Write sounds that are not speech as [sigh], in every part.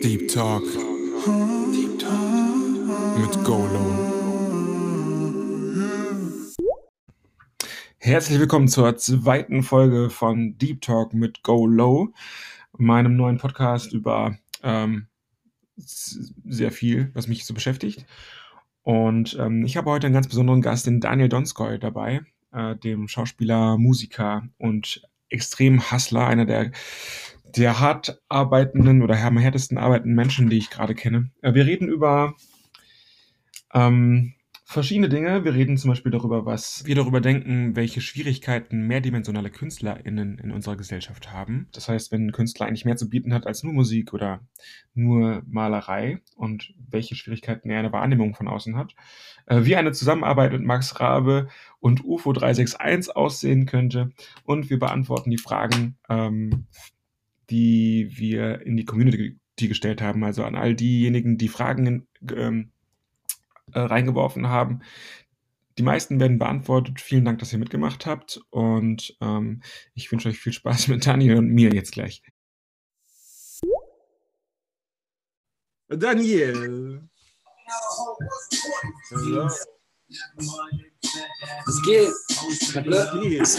Deep Talk. Deep Talk. Mit Golo. Herzlich willkommen zur zweiten Folge von Deep Talk mit Go Low, meinem neuen Podcast über ähm, sehr viel, was mich so beschäftigt. Und ähm, ich habe heute einen ganz besonderen Gast, den Daniel Donskoy, dabei, äh, dem Schauspieler, Musiker und extrem Hustler, einer der, der hart arbeitenden oder am härtesten arbeitenden Menschen, die ich gerade kenne. Äh, wir reden über ähm, verschiedene Dinge. Wir reden zum Beispiel darüber, was wir darüber denken, welche Schwierigkeiten mehrdimensionale KünstlerInnen in unserer Gesellschaft haben. Das heißt, wenn ein Künstler eigentlich mehr zu bieten hat als nur Musik oder nur Malerei und welche Schwierigkeiten er in der Wahrnehmung von außen hat. Äh, wie eine Zusammenarbeit mit Max Rabe und UFO 361 aussehen könnte. Und wir beantworten die Fragen, ähm, die wir in die Community gestellt haben, also an all diejenigen, die Fragen ähm, äh, reingeworfen haben. Die meisten werden beantwortet. Vielen Dank, dass ihr mitgemacht habt. Und ähm, ich wünsche euch viel Spaß mit Daniel und mir jetzt gleich. Daniel. Hallo. Was geht? Was geht?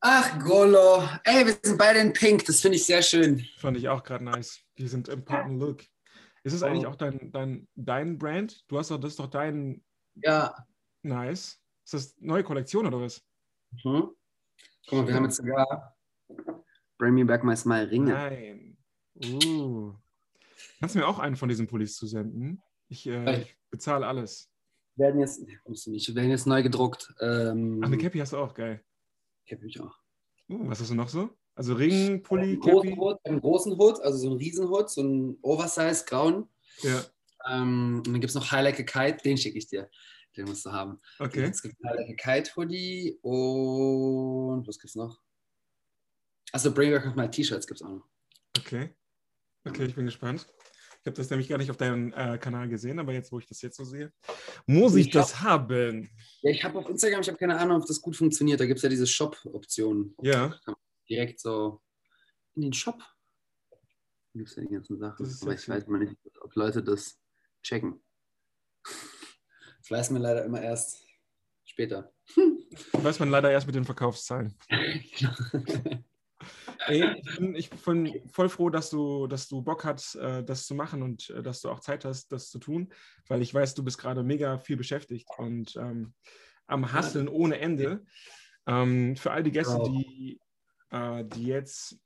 Ach, Golo. Ey, wir sind beide in Pink. Das finde ich sehr schön. Fand ich auch gerade nice. Wir sind im Partner Look. Ist es eigentlich Oh. auch dein, dein, dein Brand? Du hast doch, das ist doch dein Ja. Nice. Ist das neue Kollektion oder was? Mhm. Guck mal, wir haben jetzt sogar Bring Me Back My Smile Ringe. Nein. Uh. Kannst du mir auch einen von diesen Pullis zusenden? Ich, äh, ich bezahle alles. Werden jetzt, nee, kommst du nicht, werden jetzt neu gedruckt. Ähm, Ach, eine Cappy hast du auch, geil. Ich habe mich auch. Uh, was hast du noch so? Also Ring, Pulli, Einen großen Cappy? Einen großen Hut, also so einen Riesenhut, so einen Oversize grauen. Ja, Ähm, und dann gibt es noch High Like a Kite, den schicke ich dir. Den musst du haben. okay. Es gibt High Like a Kite Hoodie und was gibt's noch? Also Bring Back My T-Shirts gibt es auch noch. Okay. Okay, ich bin gespannt. Ich habe das nämlich gar nicht auf deinem äh, Kanal gesehen, aber jetzt, wo ich das jetzt so sehe, muss ich Ich das haben. Ja, ich habe auf Instagram, ich habe keine Ahnung, ob das gut funktioniert. Da gibt es ja diese Shop-Option. Ja, Direkt so in den Shop. Da gibt es ja die ganzen Sachen. Das Aber ich weiß mal nicht, ob Leute das checken. Das weiß man leider immer erst später. weiß man leider erst mit den Verkaufszahlen. [laughs] Ey, ich bin, ich bin voll froh, dass du, dass du Bock hast, äh, das zu machen und äh, dass du auch Zeit hast, das zu tun, weil ich weiß, du bist gerade mega viel beschäftigt und ähm, am Hasseln ohne Ende. Ähm, für all die Gäste, Wow. die, äh, die jetzt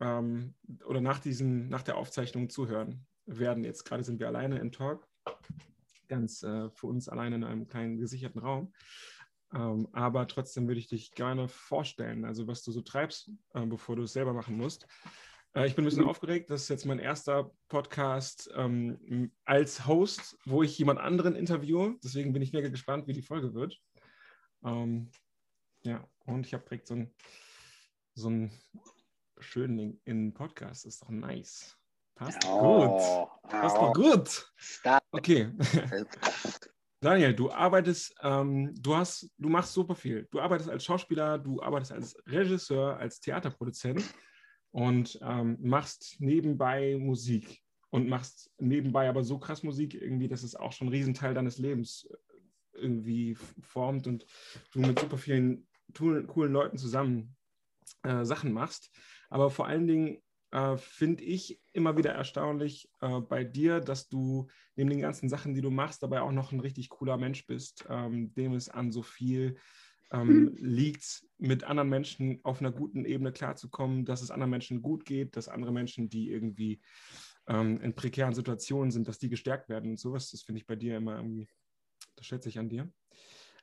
ähm, oder nach, diesen, nach der Aufzeichnung zuhören werden, jetzt gerade sind wir alleine im Talk, ganz äh, für uns alleine in einem kleinen gesicherten Raum. Ähm, aber trotzdem würde ich dich gerne vorstellen, also was du so treibst, äh, bevor du es selber machen musst. Äh, ich bin ein bisschen aufgeregt. Das ist jetzt mein erster Podcast ähm, als Host, wo ich jemand anderen interviewe. Deswegen bin ich mega gespannt, wie die Folge wird. Ähm, ja, und ich habe direkt so ein, so ein schönen Ding in Podcast. Ist doch nice. Passt gut. Oh, Passt doch oh, gut. stop. Okay. [laughs] Daniel, du arbeitest, ähm, du hast, du machst super viel. Du arbeitest als Schauspieler, du arbeitest als Regisseur, als Theaterproduzent und ähm, machst nebenbei Musik und machst nebenbei aber so krass Musik irgendwie, dass es auch schon einen Riesenteil deines Lebens äh, irgendwie formt und du mit super vielen coolen Leuten zusammen äh, Sachen machst. Aber vor allen Dingen äh, finde ich immer wieder erstaunlich äh, bei dir, dass du neben den ganzen Sachen, die du machst, dabei auch noch ein richtig cooler Mensch bist, ähm, dem es an so viel ähm, liegt, mit anderen Menschen auf einer guten Ebene klarzukommen, dass es anderen Menschen gut geht, dass andere Menschen, die irgendwie ähm, in prekären Situationen sind, dass die gestärkt werden und sowas. Das finde ich bei dir immer irgendwie, das schätze ich an dir.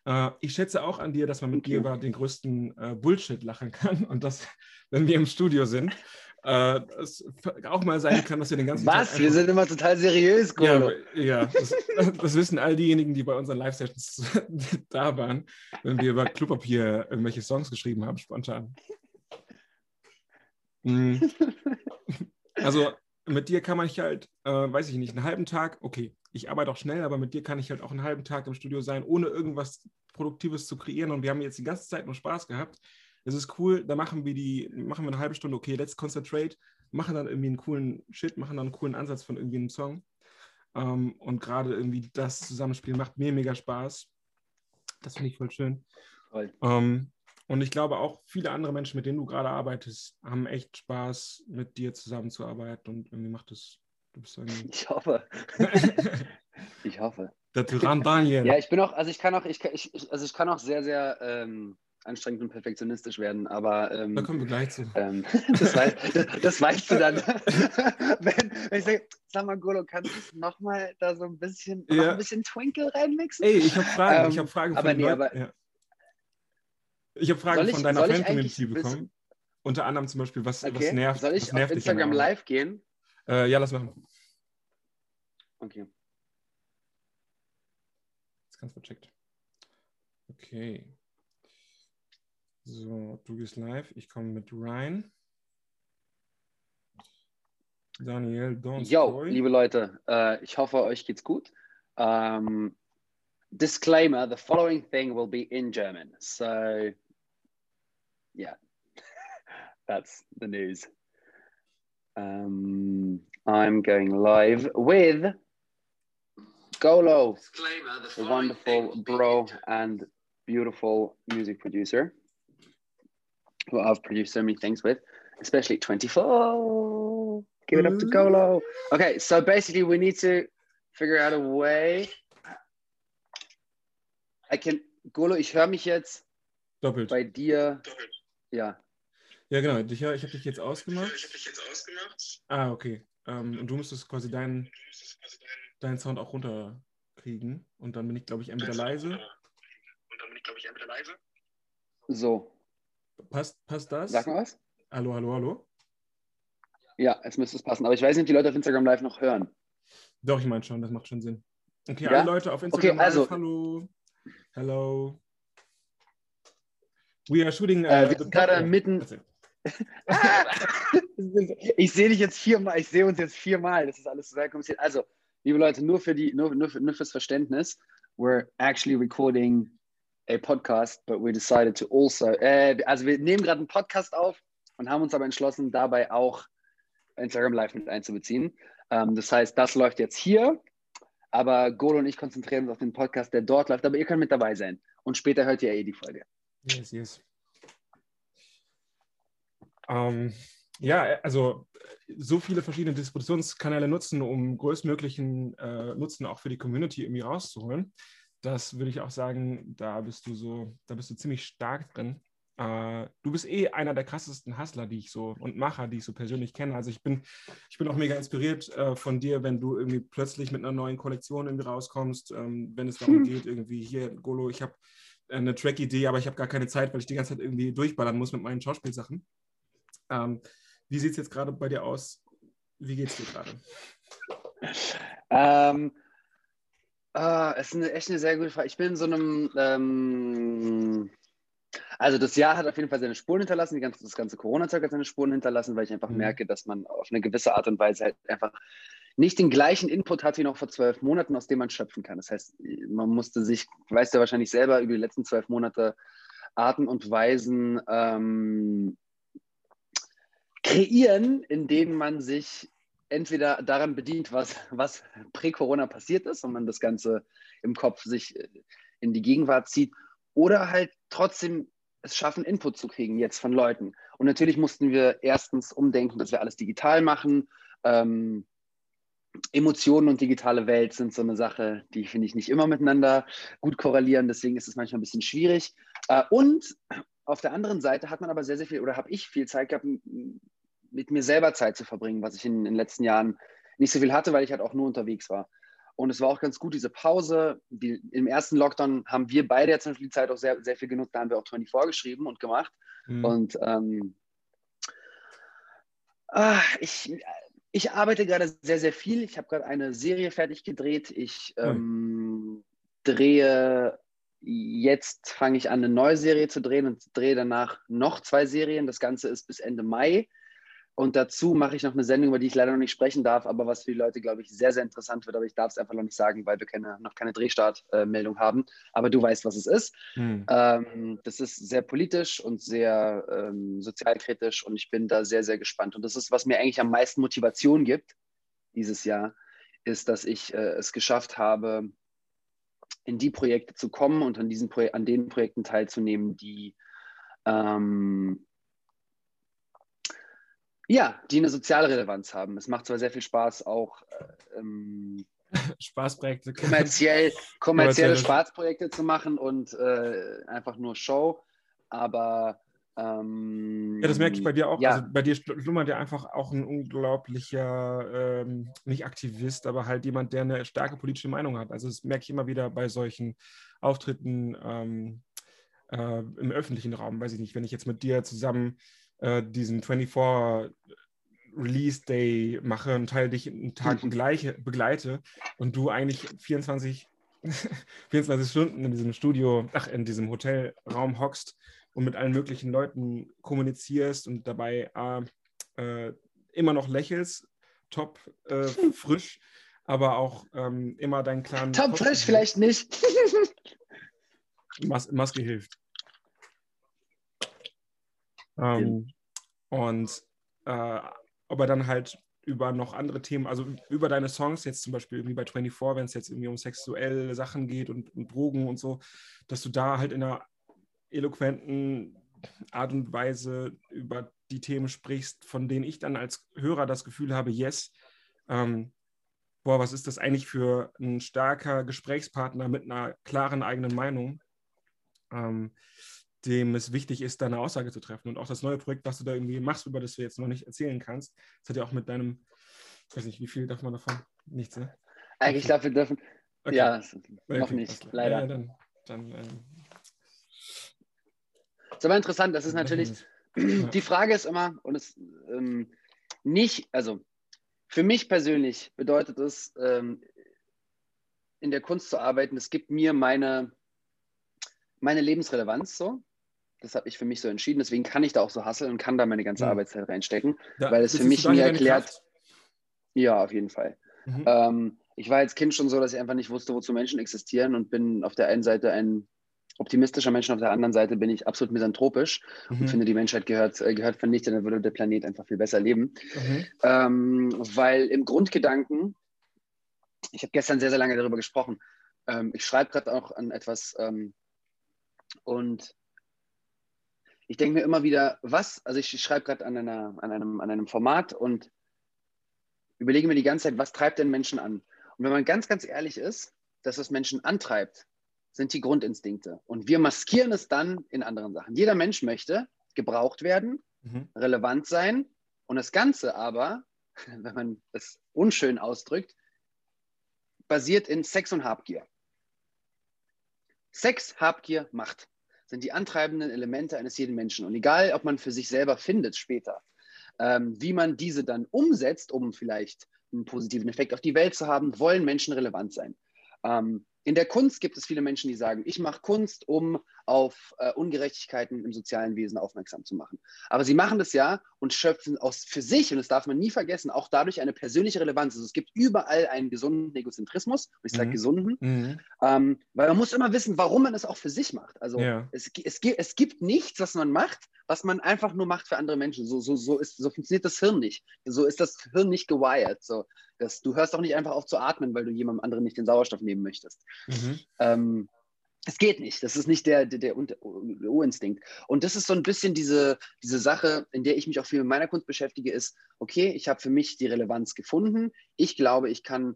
Äh, ich schätze auch an dir, dass man mit dir über den größten äh, Bullshit lachen kann [laughs] und dass, wenn wir im Studio sind, äh, es auch mal sein kann, dass wir den ganzen Tag Was? Wir einfach- sind immer total seriös, ja, Golo. aber- ja das, [laughs] das wissen all diejenigen, die bei unseren Live-Sessions [laughs] da waren, wenn wir über Klopapier irgendwelche Songs geschrieben haben, spontan. Mm. Also mit dir kann man halt, äh, weiß ich nicht, einen halben Tag, okay, ich arbeite auch schnell, aber mit dir kann ich halt auch einen halben Tag im Studio sein, ohne irgendwas Produktives zu kreieren. Und wir haben jetzt die ganze Zeit nur Spaß gehabt. Es ist cool, da machen wir die, machen wir eine halbe Stunde, okay, let's concentrate, machen dann irgendwie einen coolen Shit, machen dann einen coolen Ansatz von irgendwie einem Song. Ähm, und gerade irgendwie das Zusammenspiel macht mir mega Spaß. Das finde ich voll schön. Ähm, und ich glaube auch viele andere Menschen, mit denen du gerade arbeitest, haben echt Spaß, mit dir zusammenzuarbeiten und irgendwie macht es. Du bist irgendwie... [laughs] Ich hoffe. [laughs] ich hoffe. Der Tyrann Daniel. Ja, ich bin auch, also ich kann auch, ich, ich, also ich kann auch sehr, sehr ähm, anstrengend und perfektionistisch werden, aber ähm, da kommen wir gleich zu. Ähm, [laughs] das, weißt, das, das, weißt du dann, wenn, wenn, ich sage, sag mal, Golo, kannst du nochmal da so ein bisschen, ja. ein bisschen Twinkle reinmixen? Ey, ich habe Fragen, ich habe ähm, Fragen von nee, aber, ja. Ich habe Fragen ich, von deiner Fan-Community bekommen. Unter anderem zum Beispiel, was, okay. was nervt. Soll ich auf Instagram live gehen? Äh, ja, lass machen. Okay. Jetzt ganz vercheckt. Okay. So, du gehst live. Ich komme mit Ryan. Daniel, don't Yo, liebe Leute, äh, ich hoffe, euch geht's gut. Um, disclaimer, the following thing will be in German. So, yeah, [laughs] that's the news. Um, I'm going live with Golo, the wonderful bro and beautiful music producer who I've produced so many things with, especially 24. Give it up to Golo. Okay, so basically, we need to figure out a way. I can, Golo, ich höre mich jetzt Doppelt. bei dir. Doppelt. Ja. Ja, genau. Ich, ich habe dich jetzt ausgemacht. Ich habe dich jetzt ausgemacht. Ah, okay. Ähm, und du müsstest quasi deinen deinen Sound auch runterkriegen. Und dann bin ich, glaube ich, entweder leise. Und dann bin ich, glaube ich, entweder leise. So. Passt, passt das? Sag mal was. Hallo, hallo, hallo. Ja, es müsste es passen. Aber ich weiß nicht, ob die Leute auf Instagram Live noch hören. Doch, ich meine schon, das macht schon Sinn. Okay, ja? alle Leute auf Instagram okay, also, Live, hallo. Hello. We are shooting. Uh, äh, wir sind gerade mitten. [laughs] ich sehe dich jetzt viermal, ich sehe uns jetzt viermal. Das ist alles sehr kompliziert. Also, liebe Leute, nur für die, nur, nur, für, nur fürs Verständnis, we're actually recording a podcast, but we decided to also, äh, also wir nehmen gerade einen Podcast auf und haben uns aber entschlossen, dabei auch Instagram Live mit einzubeziehen. Ähm, das heißt, das läuft jetzt hier, aber Golo und ich konzentrieren uns auf den Podcast, der dort läuft, aber ihr könnt mit dabei sein. Und später hört ihr eh die Folge. Yes, yes. Ähm, ja, also so viele verschiedene Distributionskanäle nutzen, um größtmöglichen äh, Nutzen auch für die Community irgendwie rauszuholen. Das würde ich auch sagen, da bist du so, da bist du ziemlich stark drin. Äh, du bist eh einer der krassesten Hustler, die ich so und Macher, die ich so persönlich kenne. Also ich bin, ich bin auch mega inspiriert äh, von dir, wenn du irgendwie plötzlich mit einer neuen Kollektion irgendwie rauskommst, ähm, wenn es darum hm. geht, irgendwie hier, Golo, ich habe eine Track-Idee, aber ich habe gar keine Zeit, weil ich die ganze Zeit irgendwie durchballern muss mit meinen Schauspielsachen. Ähm, wie sieht es jetzt gerade bei dir aus? Wie geht es dir gerade? [laughs] Ähm, Ah, es ist eine, echt eine sehr gute Frage. Ich bin in so einem, ähm, also das Jahr hat auf jeden Fall seine Spuren hinterlassen, die ganze, das ganze Corona-Zeug hat seine Spuren hinterlassen, weil ich einfach mhm. merke, dass man auf eine gewisse Art und Weise halt einfach nicht den gleichen Input hat wie noch vor zwölf Monaten, aus dem man schöpfen kann. Das heißt, man musste sich, weißt du wahrscheinlich selber, über die letzten zwölf Monate Arten und Weisen ähm, kreieren, in denen man sich entweder daran bedient, was, was prä-Corona passiert ist und man das Ganze im Kopf sich äh, in die Gegenwart zieht, oder halt trotzdem es schaffen, Input zu kriegen jetzt von Leuten. Und natürlich mussten wir erstens umdenken, dass wir alles digital machen. Ähm, Emotionen und digitale Welt sind so eine Sache, die finde ich nicht immer miteinander gut korrelieren. Deswegen ist es manchmal ein bisschen schwierig. Äh, und auf der anderen Seite hat man aber sehr, sehr viel oder habe ich viel Zeit gehabt, mit mir selber Zeit zu verbringen, was ich in, in den letzten Jahren nicht so viel hatte, weil ich halt auch nur unterwegs war. Und es war auch ganz gut, diese Pause. Die, Im ersten Lockdown haben wir beide jetzt die Zeit auch sehr, sehr viel genutzt. Da haben wir auch 24 vorgeschrieben und gemacht. Mhm. Und ähm, ah, ich, ich arbeite gerade sehr, sehr viel. Ich habe gerade eine Serie fertig gedreht. Ich mhm. ähm, drehe jetzt, fange ich an, eine neue Serie zu drehen und drehe danach noch zwei Serien. Das Ganze ist bis Ende Mai Und dazu mache ich noch eine Sendung, über die ich leider noch nicht sprechen darf, aber was für die Leute, glaube ich, sehr, sehr interessant wird. Aber ich darf es einfach noch nicht sagen, weil wir keine, noch keine Drehstartmeldung haben. Aber du weißt, was es ist. Hm. Ähm, das ist sehr politisch und sehr ähm, sozialkritisch und ich bin da sehr, sehr gespannt. Und das ist, was mir eigentlich am meisten Motivation gibt dieses Jahr, ist, dass ich äh, es geschafft habe, in die Projekte zu kommen und an, diesen Pro an den Projekten teilzunehmen, die ähm, ja, die eine soziale Relevanz haben. Es macht zwar sehr viel Spaß, auch äh, ähm, [laughs] Spaßprojekte. Kommerziell, kommerzielle Spaßprojekte zu machen und äh, einfach nur Show, aber ähm, ja, das merke ich bei dir auch. Ja. Also bei dir schlummert ja einfach auch ein unglaublicher, ähm, nicht Aktivist, aber halt jemand, der eine starke politische Meinung hat. Also das merke ich immer wieder bei solchen Auftritten ähm, äh, im öffentlichen Raum. Weiß ich nicht, wenn ich jetzt mit dir zusammen äh, diesen 24 Release Day mache und Teil dich einen Tag begleiche, begleite und du eigentlich 24, 24 [laughs] Stunden in diesem Studio, ach, in diesem Hotelraum hockst und mit allen möglichen Leuten kommunizierst und dabei äh, immer noch lächelst, top äh, [laughs] frisch, aber auch ähm, immer deinen klaren. Top frisch vielleicht nicht. [laughs] Mas Maske hilft. Ähm, und äh, aber dann halt über noch andere Themen, also über deine Songs, jetzt zum Beispiel irgendwie bei 24, wenn es jetzt irgendwie um sexuelle Sachen geht und, und Drogen und so, dass du da halt in einer eloquenten Art und Weise über die Themen sprichst, von denen ich dann als Hörer das Gefühl habe, yes, ähm, boah, was ist das eigentlich für ein starker Gesprächspartner mit einer klaren eigenen Meinung, ähm, dem es wichtig ist, deine Aussage zu treffen. Und auch das neue Projekt, was du da irgendwie machst, über das du jetzt noch nicht erzählen kannst, das hat ja auch mit deinem, ich weiß nicht, wie viel darf man davon? Nichts, ne? Eigentlich okay. wir dürfen, okay. ja, noch okay. nicht, leider. Ja, dann, dann ähm, ist aber interessant, das ist natürlich, [clears throat] die Frage ist immer, und es ähm, nicht, also für mich persönlich bedeutet es, ähm, in der Kunst zu arbeiten, es gibt mir meine, meine Lebensrelevanz so. Das habe ich für mich so entschieden. Deswegen kann ich da auch so hasseln und kann da meine ganze mhm. Arbeitszeit reinstecken, da, weil es für mich mir erklärt. Ja, auf jeden Fall. Mhm. Ähm, ich war als Kind schon so, dass ich einfach nicht wusste, wozu Menschen existieren und bin auf der einen Seite ein optimistischer Mensch, auf der anderen Seite bin ich absolut misanthropisch mhm. und finde, die Menschheit gehört, äh, gehört vernichtet, dann würde der Planet einfach viel besser leben. Mhm. Ähm, weil im Grundgedanken, ich habe gestern sehr, sehr lange darüber gesprochen, ähm, ich schreibe gerade auch an etwas ähm, und ich denke mir immer wieder, was, also ich schreibe gerade an, an, einem, an einem Format und überlege mir die ganze Zeit, was treibt denn Menschen an? Und wenn man ganz, ganz ehrlich ist, dass es Menschen antreibt, sind die Grundinstinkte. Und wir maskieren es dann in anderen Sachen. Jeder Mensch möchte gebraucht werden, mhm. relevant sein und das Ganze aber, [laughs] wenn man es unschön ausdrückt, basiert in Sex und Habgier. Sex, Habgier, Macht sind die antreibenden Elemente eines jeden Menschen. Und egal, ob man für sich selber findet später, ähm, wie man diese dann umsetzt, um vielleicht einen positiven Effekt auf die Welt zu haben, wollen Menschen relevant sein. Ähm, in der Kunst gibt es viele Menschen, die sagen, ich mache Kunst, um auf äh, Ungerechtigkeiten im sozialen Wesen aufmerksam zu machen. Aber sie machen das ja und schöpfen aus für sich, und das darf man nie vergessen, auch dadurch eine persönliche Relevanz. Also es gibt überall einen gesunden Egozentrismus, und ich sage mhm. gesunden, mhm. Ähm, weil man muss immer wissen, warum man es auch für sich macht. Also ja. es, es, es gibt nichts, was man macht, was man einfach nur macht für andere Menschen. So, so, so, ist, so funktioniert das Hirn nicht. So ist das Hirn nicht gewired. So, das, du hörst auch nicht einfach auf zu atmen, weil du jemandem anderen nicht den Sauerstoff nehmen möchtest. Mhm. Ähm, es geht nicht. Das ist nicht der, der, der U-Instinkt. Und das ist so ein bisschen diese, diese Sache, in der ich mich auch viel mit meiner Kunst beschäftige, ist, okay, ich habe für mich die Relevanz gefunden. Ich glaube, ich kann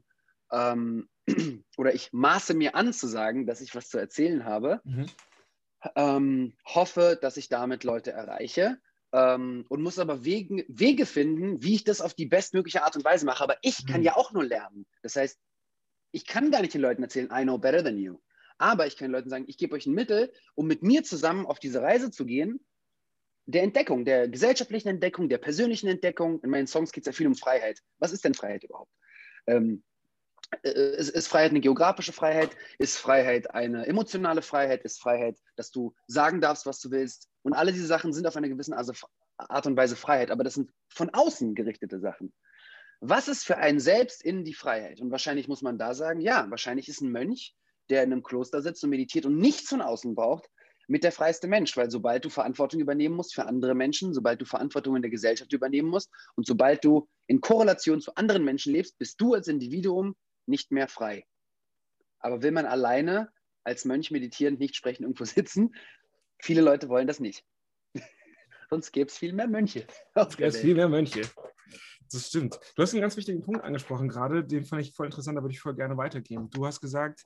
ähm, [clears throat] oder ich maße mir an zu sagen, dass ich was zu erzählen habe. Mhm. Ähm, hoffe, dass ich damit Leute erreiche. Ähm, und muss aber Wegen, Wege finden, wie ich das auf die bestmögliche Art und Weise mache. Aber ich kann mhm. ja auch nur lernen. Das heißt, ich kann gar nicht den Leuten erzählen, I know better than you. Aber ich kann Leuten sagen, ich gebe euch ein Mittel, um mit mir zusammen auf diese Reise zu gehen, der Entdeckung, der gesellschaftlichen Entdeckung, der persönlichen Entdeckung. In meinen Songs geht es ja viel um Freiheit. Was ist denn Freiheit überhaupt? Ähm, äh, ist, ist, Freiheit eine geografische Freiheit? Ist Freiheit eine emotionale Freiheit? Ist Freiheit, dass du sagen darfst, was du willst? Und alle diese Sachen sind auf eine gewisse Art und Weise Freiheit, aber das sind von außen gerichtete Sachen. Was ist für einen selbst in die Freiheit? Und wahrscheinlich muss man da sagen, ja, wahrscheinlich ist ein Mönch, der in einem Kloster sitzt und meditiert und nichts von außen braucht, mit der freiste Mensch, weil sobald du Verantwortung übernehmen musst für andere Menschen, sobald du Verantwortung in der Gesellschaft übernehmen musst und sobald du in Korrelation zu anderen Menschen lebst, bist du als Individuum nicht mehr frei. Aber will man alleine als Mönch meditierend, nicht sprechen, irgendwo [laughs] sitzen? Viele Leute wollen das nicht. [laughs] Sonst gäbe es viel mehr Mönche. Es gäbe viel mehr Mönche. Das stimmt. Du hast einen ganz wichtigen Punkt angesprochen gerade, den fand ich voll interessant, da würde ich voll gerne weitergehen. Du hast gesagt,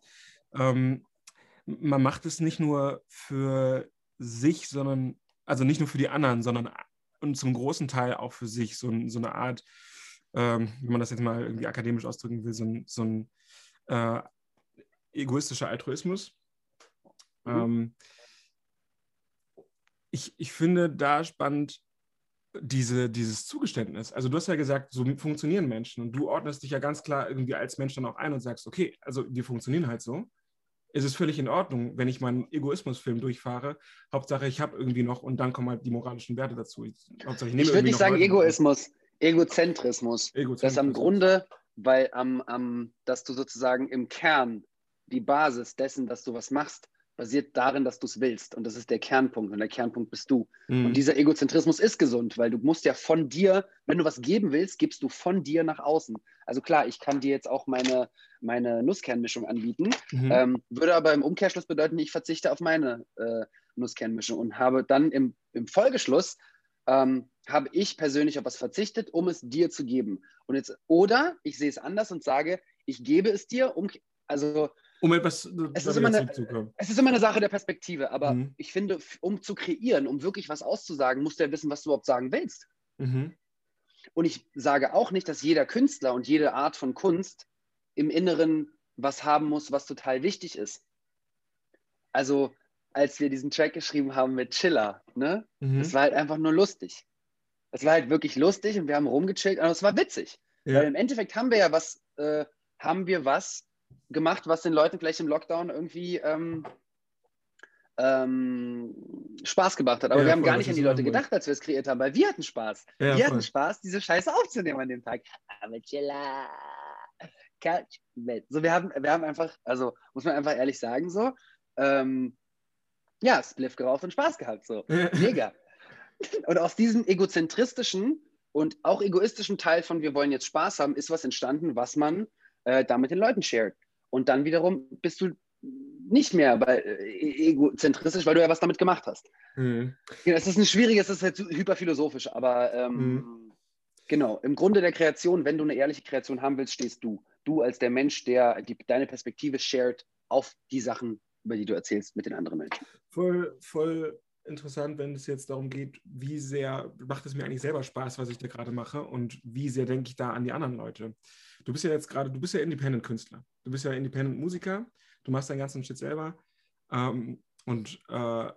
ähm, man macht es nicht nur für sich, sondern, also nicht nur für die anderen, sondern und zum großen Teil auch für sich, so, so eine Art, ähm, wenn man das jetzt mal irgendwie akademisch ausdrücken will, so ein, so ein äh, egoistischer Altruismus. Mhm. Ähm, ich, ich finde da spannend diese, dieses Zugeständnis. Also du hast ja gesagt, so funktionieren Menschen und du ordnest dich ja ganz klar irgendwie als Mensch dann auch ein und sagst, okay, also die funktionieren halt so. Es ist völlig in Ordnung, wenn ich meinen Egoismusfilm durchfahre. Hauptsache, ich habe irgendwie noch und dann kommen halt die moralischen Werte dazu. Ich, ich würde nicht sagen Egoismus, Egozentrismus. Egozentrismus. Das ist am Grunde, weil am, am, dass du sozusagen im Kern die Basis dessen, dass du was machst, basiert darin, dass du es willst. Und das ist der Kernpunkt. Und der Kernpunkt bist du. Mhm. Und dieser Egozentrismus ist gesund, weil du musst ja von dir, wenn du was geben willst, gibst du von dir nach außen. Also klar, ich kann dir jetzt auch meine, meine Nusskernmischung anbieten, mhm. ähm, würde aber im Umkehrschluss bedeuten, ich verzichte auf meine äh, Nusskernmischung und habe dann im, im Folgeschluss ähm, habe ich persönlich auf was verzichtet, um es dir zu geben. Und jetzt, oder ich sehe es anders und sage, ich gebe es dir, um, also um etwas es ist, immer eine, es ist immer eine Sache der Perspektive, aber mhm. ich finde, um zu kreieren, um wirklich was auszusagen, musst du ja wissen, was du überhaupt sagen willst. Mhm. Und ich sage auch nicht, dass jeder Künstler und jede Art von Kunst im Inneren was haben muss, was total wichtig ist. Also, als wir diesen Track geschrieben haben mit Chiller, ne, mhm. das war halt einfach nur lustig. Es war halt wirklich lustig und wir haben rumgechillt, aber es war witzig. Ja. Weil im Endeffekt haben wir ja was, äh, haben wir was, gemacht, was den Leuten vielleicht im Lockdown irgendwie ähm, ähm, Spaß gemacht hat. Aber ja, wir haben voll, gar nicht an die Leute gedacht, als wir es kreiert haben, weil wir hatten Spaß. Ja, wir voll. hatten Spaß, diese Scheiße aufzunehmen an dem Tag. Aber chilla. Couch. So, wir haben, wir haben einfach, also muss man einfach ehrlich sagen, so, ähm, ja, Spliff geraucht und Spaß gehabt, so. Mega. und aus diesem egozentristischen und auch egoistischen Teil von wir wollen jetzt Spaß haben, ist was entstanden, was man äh, da mit den Leuten shared. Und dann wiederum bist du nicht mehr bei, äh, egozentristisch, weil du ja was damit gemacht hast. Mhm. Es ist ein schwieriges, es ist halt hyperphilosophisch, aber ähm, mhm. genau, im Grunde der Kreation, wenn du eine ehrliche Kreation haben willst, stehst du. Du als der Mensch, der die, deine Perspektive shared auf die Sachen, über die du erzählst mit den anderen Menschen. Voll, voll interessant, wenn es jetzt darum geht, wie sehr macht es mir eigentlich selber Spaß, was ich da gerade mache und wie sehr denke ich da an die anderen Leute. Du bist ja jetzt gerade, du bist ja Independent-Künstler, du bist ja Independent-Musiker, du machst deinen ganzen Shit selber ähm, und äh,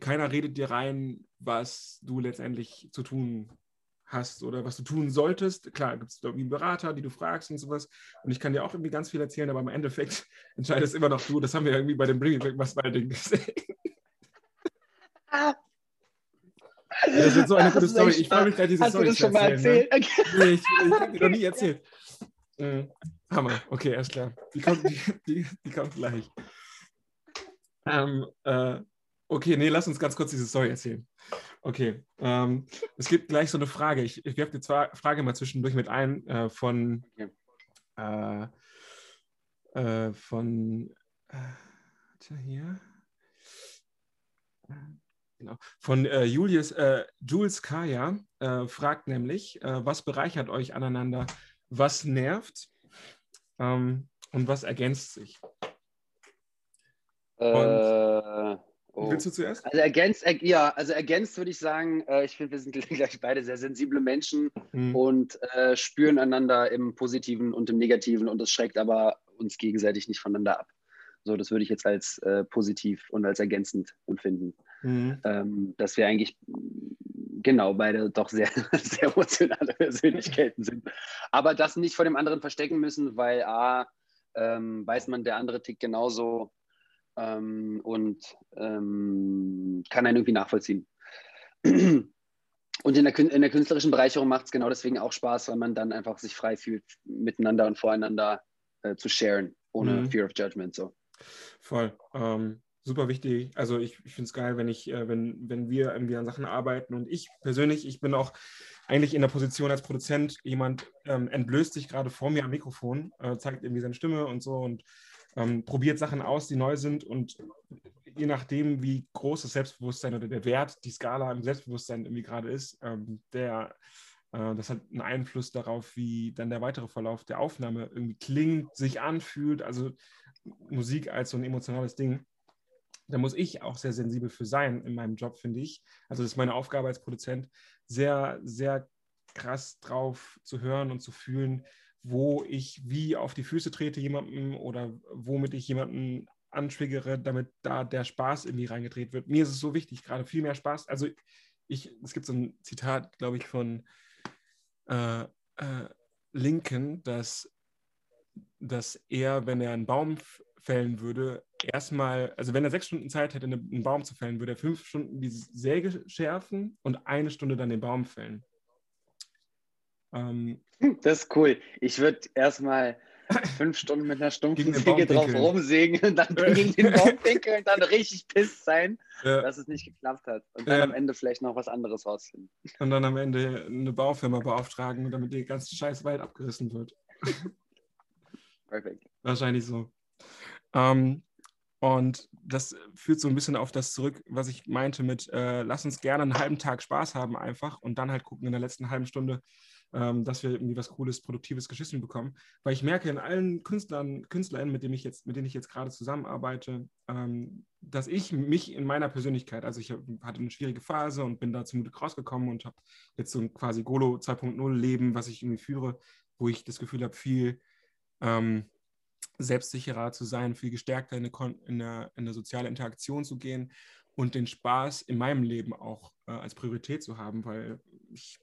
keiner redet dir rein, was du letztendlich zu tun hast oder was du tun solltest. Klar, gibt es irgendwie einen Berater, die du fragst und sowas. Und ich kann dir auch irgendwie ganz viel erzählen, aber im Endeffekt [laughs] entscheidest immer noch du. Das haben wir irgendwie bei dem Bring Back was bei Ding gesehen. [laughs] Das ist so eine gute Story. Ich freue mich gleich, diese Hast Story du das schon mal erzählt? Ne? Nee, ich, ich habe dir noch nie erzählt. Mhm. Hammer, okay, alles klar. Die kommt, die, die, die kommt gleich. Ähm, äh, okay, nee, lass uns ganz kurz diese Story erzählen. Okay, ähm, es gibt gleich so eine Frage. Ich, ich werfe die Frage mal zwischendurch mit ein äh, von, äh, äh, von äh, hier. Genau. Von äh, Julius, äh, Jules Kaya äh, fragt nämlich, äh, was bereichert euch aneinander, was nervt ähm, und was ergänzt sich? Äh, oh. Willst du zuerst? Also ergänzt, er, ja, also ergänzt würde ich sagen, äh, ich finde, wir sind [laughs] gleich beide sehr sensible Menschen mhm. und spüren einander im Positiven und im Negativen und das schreckt aber uns gegenseitig nicht voneinander ab. So, das würde ich jetzt als positiv und als ergänzend empfinden. Mhm. Ähm, dass wir eigentlich genau beide doch sehr, [laughs] sehr emotionale Persönlichkeiten sind. Aber das nicht vor dem anderen verstecken müssen, weil A, ähm, weiß man, der andere tickt genauso ähm, und ähm, kann einen irgendwie nachvollziehen. Und in der, in der künstlerischen Bereicherung macht es genau deswegen auch Spaß, weil man dann einfach sich frei fühlt, miteinander und voreinander äh, zu sharen, ohne mhm. Fear of Judgment. So. Voll. Ähm, super wichtig. Also ich, ich finde es geil, wenn ich, äh, wenn, wenn wir irgendwie an Sachen arbeiten und ich persönlich, ich bin auch eigentlich in der Position als Produzent, jemand ähm, entblößt sich gerade vor mir am Mikrofon, äh, zeigt irgendwie seine Stimme und so und ähm, probiert Sachen aus, die neu sind und je nachdem, wie groß das Selbstbewusstsein oder der Wert, die Skala im Selbstbewusstsein irgendwie gerade ist, ähm, der, äh, das hat einen Einfluss darauf, wie dann der weitere Verlauf der Aufnahme irgendwie klingt, sich anfühlt, also Musik als so ein emotionales Ding. Da muss ich auch sehr sensibel für sein in meinem Job, finde ich. Also das ist meine Aufgabe als Produzent, sehr, sehr krass drauf zu hören und zu fühlen, wo ich wie auf die Füße trete jemandem oder womit ich jemanden antriggere, damit da der Spaß irgendwie reingedreht wird. Mir ist es so wichtig, gerade viel mehr Spaß. Also ich, es gibt so ein Zitat, glaube ich, von äh, äh, Lincoln, dass, dass er, wenn er einen Baum fällen würde, erstmal, also wenn er sechs Stunden Zeit hätte, einen Baum zu fällen, würde er fünf Stunden die Säge schärfen und eine Stunde dann den Baum fällen. Ähm, das ist cool. Ich würde erstmal fünf [laughs] Stunden mit einer stumpfen Säge drauf rumsägen und dann [laughs] gegen den Baum pinkeln und dann richtig piss sein, ja. dass es nicht geklappt hat. Und dann ja. am Ende vielleicht noch was anderes rausfinden. Und dann am Ende eine Baufirma beauftragen, damit der ganze scheiß Wald abgerissen wird. Perfekt. [laughs] Wahrscheinlich so. Ähm, und das führt so ein bisschen auf das zurück, was ich meinte mit, äh, lass uns gerne einen halben Tag Spaß haben einfach und dann halt gucken in der letzten halben Stunde, ähm, dass wir irgendwie was Cooles, Produktives geschissen bekommen. Weil ich merke in allen Künstlern, Künstlern, mit denen ich jetzt, mit denen ich jetzt gerade zusammenarbeite, ähm, dass ich mich in meiner Persönlichkeit, also ich hatte eine schwierige Phase und bin da zum Glück rausgekommen und habe jetzt so ein quasi Golo 2.0 Leben, was ich irgendwie führe, wo ich das Gefühl habe, viel ähm, selbstsicherer zu sein, viel gestärkter in eine, in, eine, in eine, soziale Interaktion zu gehen und den Spaß in meinem Leben auch äh, als Priorität zu haben, weil ich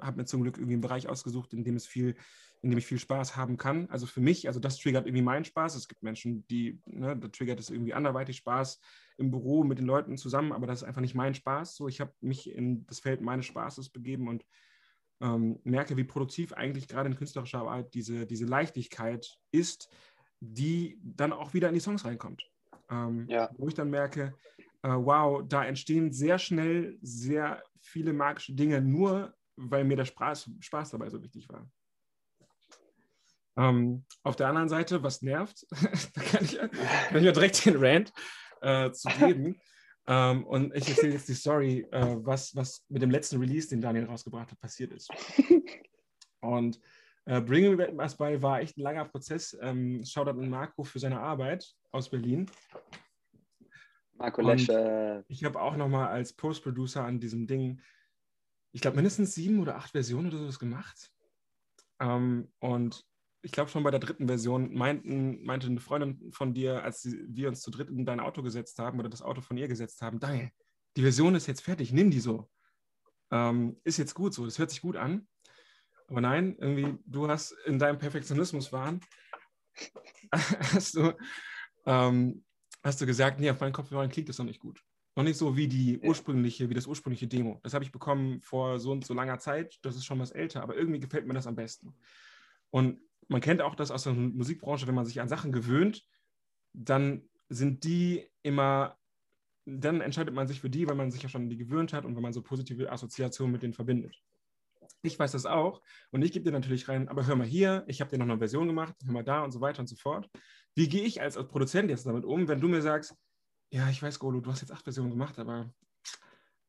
habe mir zum Glück irgendwie einen Bereich ausgesucht, in dem es viel, in dem ich viel Spaß haben kann. Also für mich, also das triggert irgendwie meinen Spaß. Es gibt Menschen, die, ne, da triggert es irgendwie anderweitig Spaß im Büro mit den Leuten zusammen, aber das ist einfach nicht mein Spaß. So, ich habe mich in das Feld meines Spaßes begeben und ähm, merke, wie produktiv eigentlich gerade in künstlerischer Arbeit diese, diese Leichtigkeit ist, die dann auch wieder in die Songs reinkommt. Ähm, ja. Wo ich dann merke, äh, wow, da entstehen sehr schnell sehr viele magische Dinge, nur weil mir der Spaß, Spaß dabei so wichtig war. Ähm, auf der anderen Seite, was nervt, [laughs] da kann ich, kann ich ja direkt den Rant äh, zu geben. [laughs] ähm, und ich erzähle jetzt die Story, äh, was, was mit dem letzten Release, den Daniel rausgebracht hat, passiert ist. [laughs] Und äh, Bring Me Back bei war echt ein langer Prozess. Ähm, Shoutout an Marco für seine Arbeit aus Berlin. Marco Lesche. Ich habe auch nochmal als Post-Producer an diesem Ding, ich glaube, mindestens sieben oder acht Versionen oder sowas gemacht. Ähm, und ich glaube, schon bei der dritten Version meinten, meinte eine Freundin von dir, als wir uns zu dritt in dein Auto gesetzt haben oder das Auto von ihr gesetzt haben, Daniel, die Version ist jetzt fertig, nimm die so. Ähm, ist jetzt gut so, das hört sich gut an. Aber nein, irgendwie, du hast in deinem Perfektionismus waren, [laughs] hast du ähm, hast du gesagt, nee, auf meinen Kopfhörern klingt das noch nicht gut. Noch nicht so wie die ursprüngliche, wie das ursprüngliche Demo. Das habe ich bekommen vor so und so langer Zeit. Das ist schon was älter, aber irgendwie gefällt mir das am besten. Und man kennt auch das aus der Musikbranche, wenn man sich an Sachen gewöhnt, dann sind die immer, dann entscheidet man sich für die, weil man sich ja schon an die gewöhnt hat und wenn man so positive Assoziationen mit denen verbindet. Ich weiß das auch und ich gebe dir natürlich rein, aber hör mal hier, ich habe dir noch eine Version gemacht, hör mal da und so weiter und so fort. Wie gehe ich als, als Produzent jetzt damit um, wenn du mir sagst, ja, ich weiß, Golo, du hast jetzt acht Versionen gemacht, aber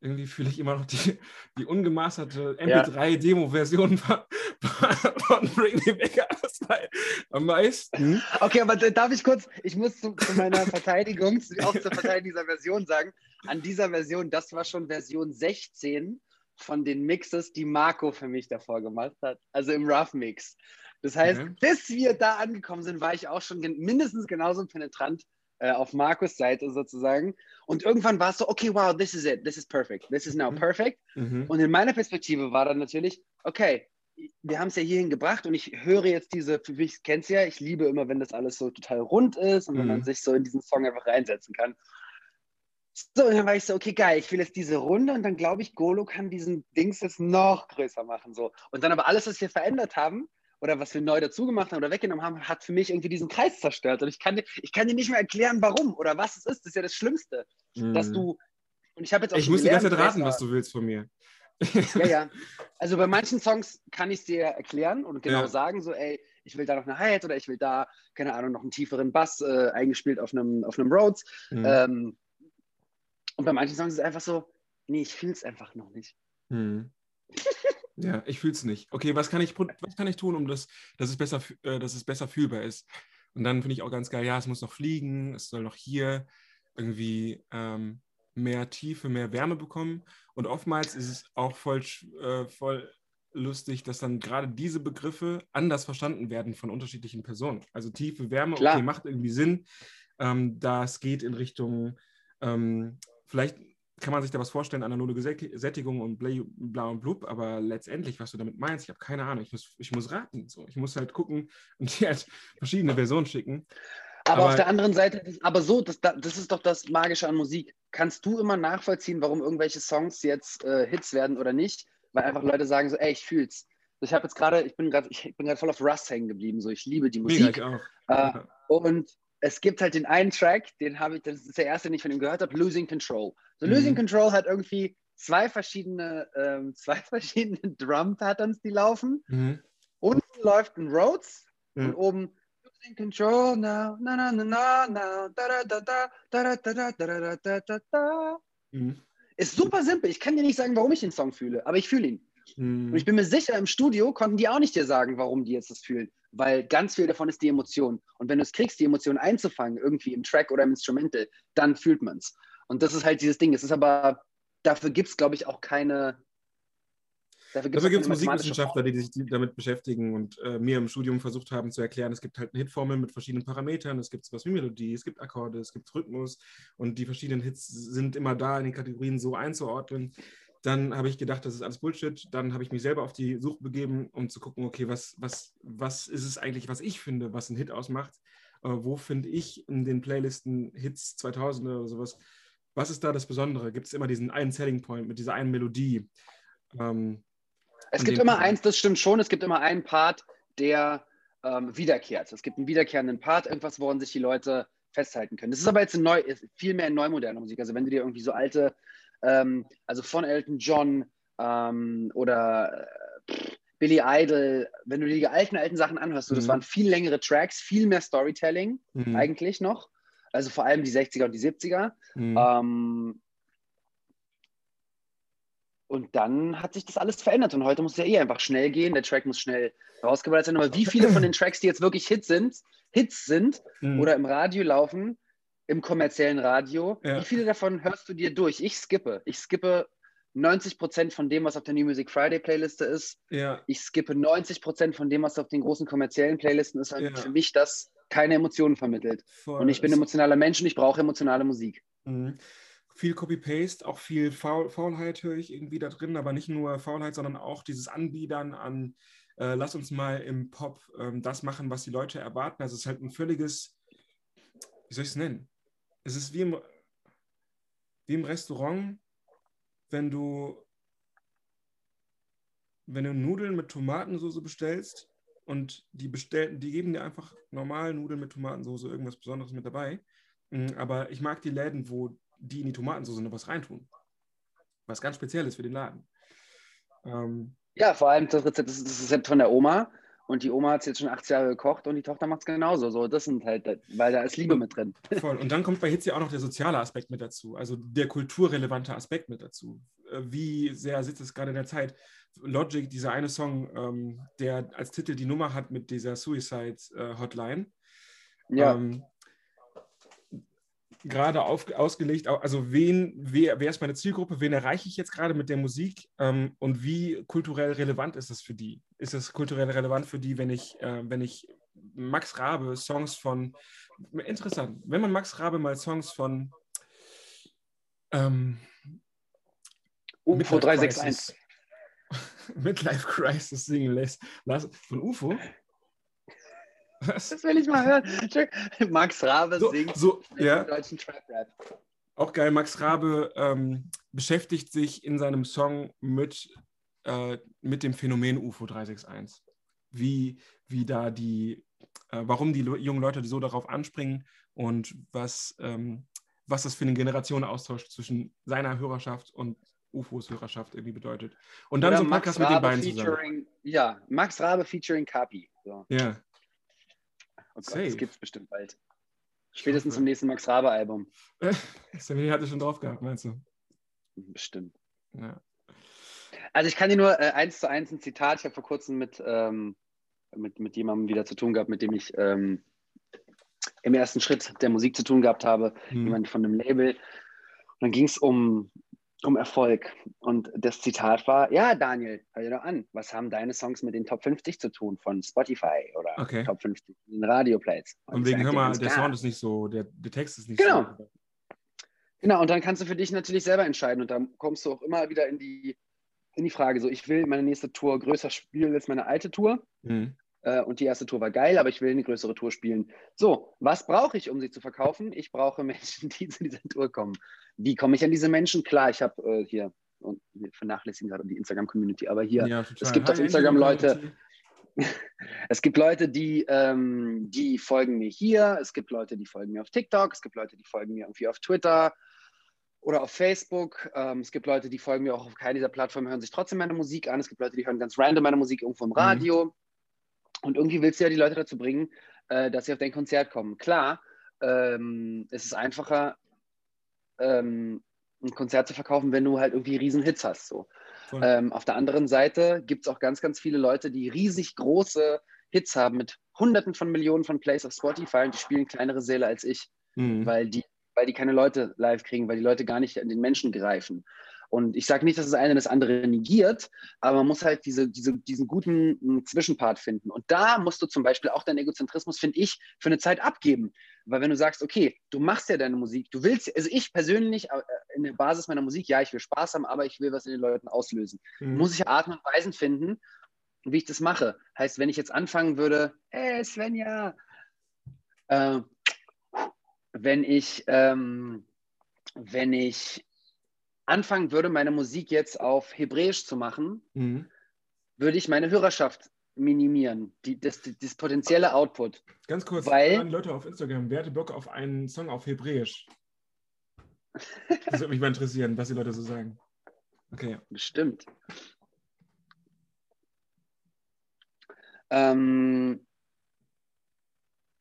irgendwie fühle ich immer noch die, die ungemasterte MP3-Demo-Version von, von Bring Me Back am meisten. Okay, aber darf ich kurz, ich muss zu, zu meiner Verteidigung, auch zur Verteidigung dieser Version sagen, an dieser Version, das war schon Version 16 von den Mixes, die Marco für mich davor gemacht hat, also im Rough Mix. Das heißt, mhm. bis wir da angekommen sind, war ich auch schon mindestens genauso penetrant äh, auf Markus Seite sozusagen. Und irgendwann war es so, okay, wow, this is it, this is perfect, this is now mhm. perfect. Mhm. Und in meiner Perspektive war dann natürlich, okay, wir haben es ja hierhin gebracht und ich höre jetzt diese, ich kenne es ja, ich liebe immer, wenn das alles so total rund ist und wenn man mhm. sich so in diesen Song einfach reinsetzen kann. So, und dann war ich so, okay, geil, ich will jetzt diese Runde und dann glaube ich, Golo kann diesen Dings jetzt noch größer machen. So. Und dann aber alles, was wir verändert haben oder was wir neu dazugemacht haben oder weggenommen haben, hat für mich irgendwie diesen Kreis zerstört. Und ich kann, dir, ich kann dir nicht mehr erklären, warum oder was es ist. Das ist ja das Schlimmste, mhm. dass du. Und ich habe jetzt auch Ich muss die ganze Zeit raten, was du willst von mir. ja, ja. Also bei manchen Songs kann ich es dir erklären und genau ja. sagen, so, ey, ich will da noch eine Hi-Hat oder ich will da, keine Ahnung, noch einen tieferen Bass äh, eingespielt auf einem, auf einem Rhodes. Mhm. Ähm, und bei manchen Songs ist es einfach so, nee, ich fühle es einfach noch nicht. Mhm. [laughs] ja, ich fühle es nicht. Okay, was kann ich, was kann ich tun, um das, dass es besser, äh, dass es besser fühlbar ist? Und dann finde ich auch ganz geil, ja, es muss noch fliegen, es soll noch hier irgendwie ähm, mehr Tiefe, mehr Wärme bekommen. Und oftmals ist es auch voll, äh, voll lustig, dass dann gerade diese Begriffe anders verstanden werden von unterschiedlichen Personen. Also Tiefe, Wärme, Klar. okay, macht irgendwie Sinn. Ähm, das geht in Richtung ähm, vielleicht kann man sich da was vorstellen, analoge Sättigung und bla und blub, aber letztendlich, was du damit meinst, ich habe keine Ahnung. Ich muss, ich muss raten. So. Ich muss halt gucken [laughs] und dir halt verschiedene Versionen schicken. Aber, aber auf der anderen Seite, aber so, das, das ist doch das Magische an Musik. Kannst du immer nachvollziehen, warum irgendwelche Songs jetzt äh, Hits werden oder nicht? Weil einfach Leute sagen so, ey, ich fühl's. Ich habe jetzt gerade, ich bin gerade, ich bin gerade voll auf Rust hängen geblieben. So, ich liebe die Musik. Mega, ich auch. Äh, und es gibt halt den einen Track, den habe ich, das ist der erste, den ich von ihm gehört habe, Losing Control. So mhm. Losing Control hat irgendwie zwei verschiedene, ähm, zwei verschiedene Drum-Patterns, die laufen. Mhm. Unten läuft ein Rhodes mhm. und oben Losing Control now, na na na na na, da da da da da da da da da da da mhm. Ist super simpel. Ich kann dir nicht sagen, warum ich den Song fühle, aber ich fühle ihn. Mhm. Und ich bin mir sicher, im Studio konnten die auch nicht dir sagen, warum die jetzt das fühlen weil ganz viel davon ist die Emotion. Und wenn du es kriegst, die Emotion einzufangen, irgendwie im Track oder im Instrumental, dann fühlt man es. Und das ist halt dieses Ding. Es ist aber, dafür gibt es, glaube ich, auch keine. Dafür gibt es Musikwissenschaftler, die sich damit beschäftigen und äh, mir im Studium versucht haben zu erklären, es gibt halt eine Hitformel mit verschiedenen Parametern, es gibt sowas wie Melodie, es gibt Akkorde, es gibt Rhythmus und die verschiedenen Hits sind immer da in den Kategorien so einzuordnen, dann habe ich gedacht, das ist alles Bullshit. Dann habe ich mich selber auf die Suche begeben, um zu gucken, okay, was, was, was ist es eigentlich, was ich finde, was ein Hit ausmacht? Äh, wo finde ich in den Playlisten Hits 2000 oder sowas? Was ist da das Besondere? Gibt es immer diesen einen Selling Point mit dieser einen Melodie? Ähm, es gibt immer eins, das stimmt schon, es gibt immer einen Part, der ähm, wiederkehrt. Es gibt einen wiederkehrenden Part, irgendwas, woran sich die Leute festhalten können. Das ist aber jetzt neu, viel mehr in neumoderner Musik. Also wenn du dir irgendwie so alte ähm, also von Elton John ähm, oder äh, Billy Idol, wenn du die alten, alten Sachen anhörst, so, das mhm. waren viel längere Tracks, viel mehr Storytelling mhm. eigentlich noch. Also vor allem die 60er und die 70er. Mhm. Ähm, und dann hat sich das alles verändert und heute muss es ja eh einfach schnell gehen. Der Track muss schnell rausgeballt sein. Aber wie viele von den Tracks, die jetzt wirklich Hits sind, Hits sind mhm. oder im Radio laufen, im kommerziellen Radio. Ja. Wie viele davon hörst du dir durch? Ich skippe. Ich skippe 90 Prozent von dem, was auf der New Music Friday Playliste ist. Ja. Ich skippe 90 Prozent von dem, was auf den großen kommerziellen Playlisten ist, weil ja. für mich das keine Emotionen vermittelt. Voll. Und ich bin emotionaler Mensch und ich brauche emotionale Musik. Mhm. Viel Copy-Paste, auch viel Faul Faulheit höre ich irgendwie da drin, aber nicht nur Faulheit, sondern auch dieses Anbiedern an, äh, lass uns mal im Pop ähm, das machen, was die Leute erwarten. Also es ist halt ein völliges, wie soll ich es nennen? Es ist wie im, wie im Restaurant, wenn du, wenn du Nudeln mit Tomatensauce bestellst und die bestellen, die geben dir einfach normal Nudeln mit Tomatensauce, irgendwas Besonderes mit dabei. Mm, aber ich mag die Läden, wo die in die Tomatensauce noch was reintun. Was ganz Spezielles für den Laden. Ähm, ja, vor allem das Rezept, das, das Rezept von der Oma. Und die Oma hat es jetzt schon 80 Jahre gekocht und die Tochter macht es genauso. So, das sind halt, weil da ist Liebe mit drin. [laughs] Voll. Und dann kommt bei Hitze ja auch noch der soziale Aspekt mit dazu, also der kulturrelevante Aspekt mit dazu. Äh, wie sehr sitzt es gerade in der Zeit? Logic, dieser eine Song, ähm, der als Titel die Nummer hat mit dieser Suicide äh, Hotline. Ja. Ähm, gerade auf, ausgelegt, also wen, wer, wer ist meine Zielgruppe, wen erreiche ich jetzt gerade mit der Musik ähm, und wie kulturell relevant ist das für die? Ist es kulturell relevant für die, wenn ich, äh, wenn ich Max Rabe Songs von, interessant, wenn man Max Rabe mal Songs von ähm, UFO 361 [laughs] Midlife Crisis singen lässt, von UFO? Was? Das will ich mal hören. Max Rabe so, singt so, ja. deutschen Trap-Rap. Auch geil, Max Rabe ähm, beschäftigt sich in seinem Song mit, äh, mit dem Phänomen UFO 361. Wie, wie da die, äh, warum die jungen Leute so darauf anspringen und was, ähm, was das für einen Generationenaustausch zwischen seiner Hörerschaft und UFOs Hörerschaft irgendwie bedeutet. Und dann Oder so ein Max Podcast mit den Rabe beiden zusammen. featuring, Ja, Max Rabe featuring Kapi. So. Ja, Oh Gott, Safe. das gibt's bestimmt bald. Spätestens zum nächsten Max Rabe-Album. [laughs] Sammy hatte schon drauf gehabt, meinst du? Bestimmt. Ja. Also ich kann dir nur äh, eins zu eins ein Zitat, ich habe vor kurzem mit, ähm, mit, mit jemandem wieder zu tun gehabt, mit dem ich ähm, im ersten Schritt der Musik zu tun gehabt habe, Hm. jemand von einem Label. Und dann ging es um, um Erfolg. Und das Zitat war, ja, Daniel, hör dir doch an, was haben deine Songs mit den Top 50 zu tun von Spotify oder Okay. Top 50 in Radioplays? Und ich wegen, hör mal, der klar, Sound ist nicht so, der, der Text ist nicht Genau. so. Genau, und dann kannst du für dich natürlich selber entscheiden. Und dann kommst du auch immer wieder in die, in die Frage, so ich will meine nächste Tour größer spielen als meine alte Tour. Hm. Äh, und die erste Tour war geil, aber ich will eine größere Tour spielen. So, was brauche ich, um sie zu verkaufen? Ich brauche [laughs] Menschen, die zu dieser Tour kommen. Wie komme ich an diese Menschen? Klar, ich habe äh, hier, und wir vernachlässigen gerade die Instagram-Community, aber hier, Ja, total. gibt auf Hi, Instagram Angelo, Leute- [laughs] es gibt Leute, die, ähm, die folgen mir hier, es gibt Leute, die folgen mir auf TikTok, es gibt Leute, die folgen mir irgendwie auf Twitter oder auf Facebook. Ähm, es gibt Leute, die folgen mir auch auf keiner dieser Plattformen, hören sich trotzdem meine Musik an. Es gibt Leute, die hören ganz random meine Musik irgendwo im Radio. Und irgendwie willst du ja die Leute dazu bringen, äh, dass sie auf dein Konzert kommen. Klar, ähm, es ist einfacher, ähm, ein Konzert zu verkaufen, wenn du halt irgendwie riesen Hits hast. So. Ähm, auf der anderen Seite gibt es auch ganz, ganz viele Leute, die riesig große Hits haben mit Hunderten von Millionen von Plays auf Spotify und die spielen kleinere Säle als ich, Hm. weil die, weil die keine Leute live kriegen, weil die Leute gar nicht an den Menschen greifen. Und ich sage nicht, dass das eine das andere negiert, aber man muss halt diese, diese, diesen guten mm, Zwischenpart finden. Und da musst du zum Beispiel auch deinen Egozentrismus, finde ich, für eine Zeit abgeben. Weil wenn du sagst, okay, du machst ja deine Musik, du willst, also ich persönlich äh, in der Basis meiner Musik, ja, ich will Spaß haben, aber ich will was in den Leuten auslösen Hm. muss ich Arten und Weisen finden, wie ich das mache. Heißt, wenn ich jetzt anfangen würde, hey Svenja, äh, wenn ich, ähm, wenn ich anfangen würde, meine Musik jetzt auf Hebräisch zu machen, Hm. würde ich meine Hörerschaft minimieren, die, das, das potenzielle Output. Ganz kurz, Weil- Leute auf Instagram, wer hätte Bock auf einen Song auf Hebräisch? Das würde mich mal interessieren, was die Leute so sagen. Okay. Bestimmt. Ähm,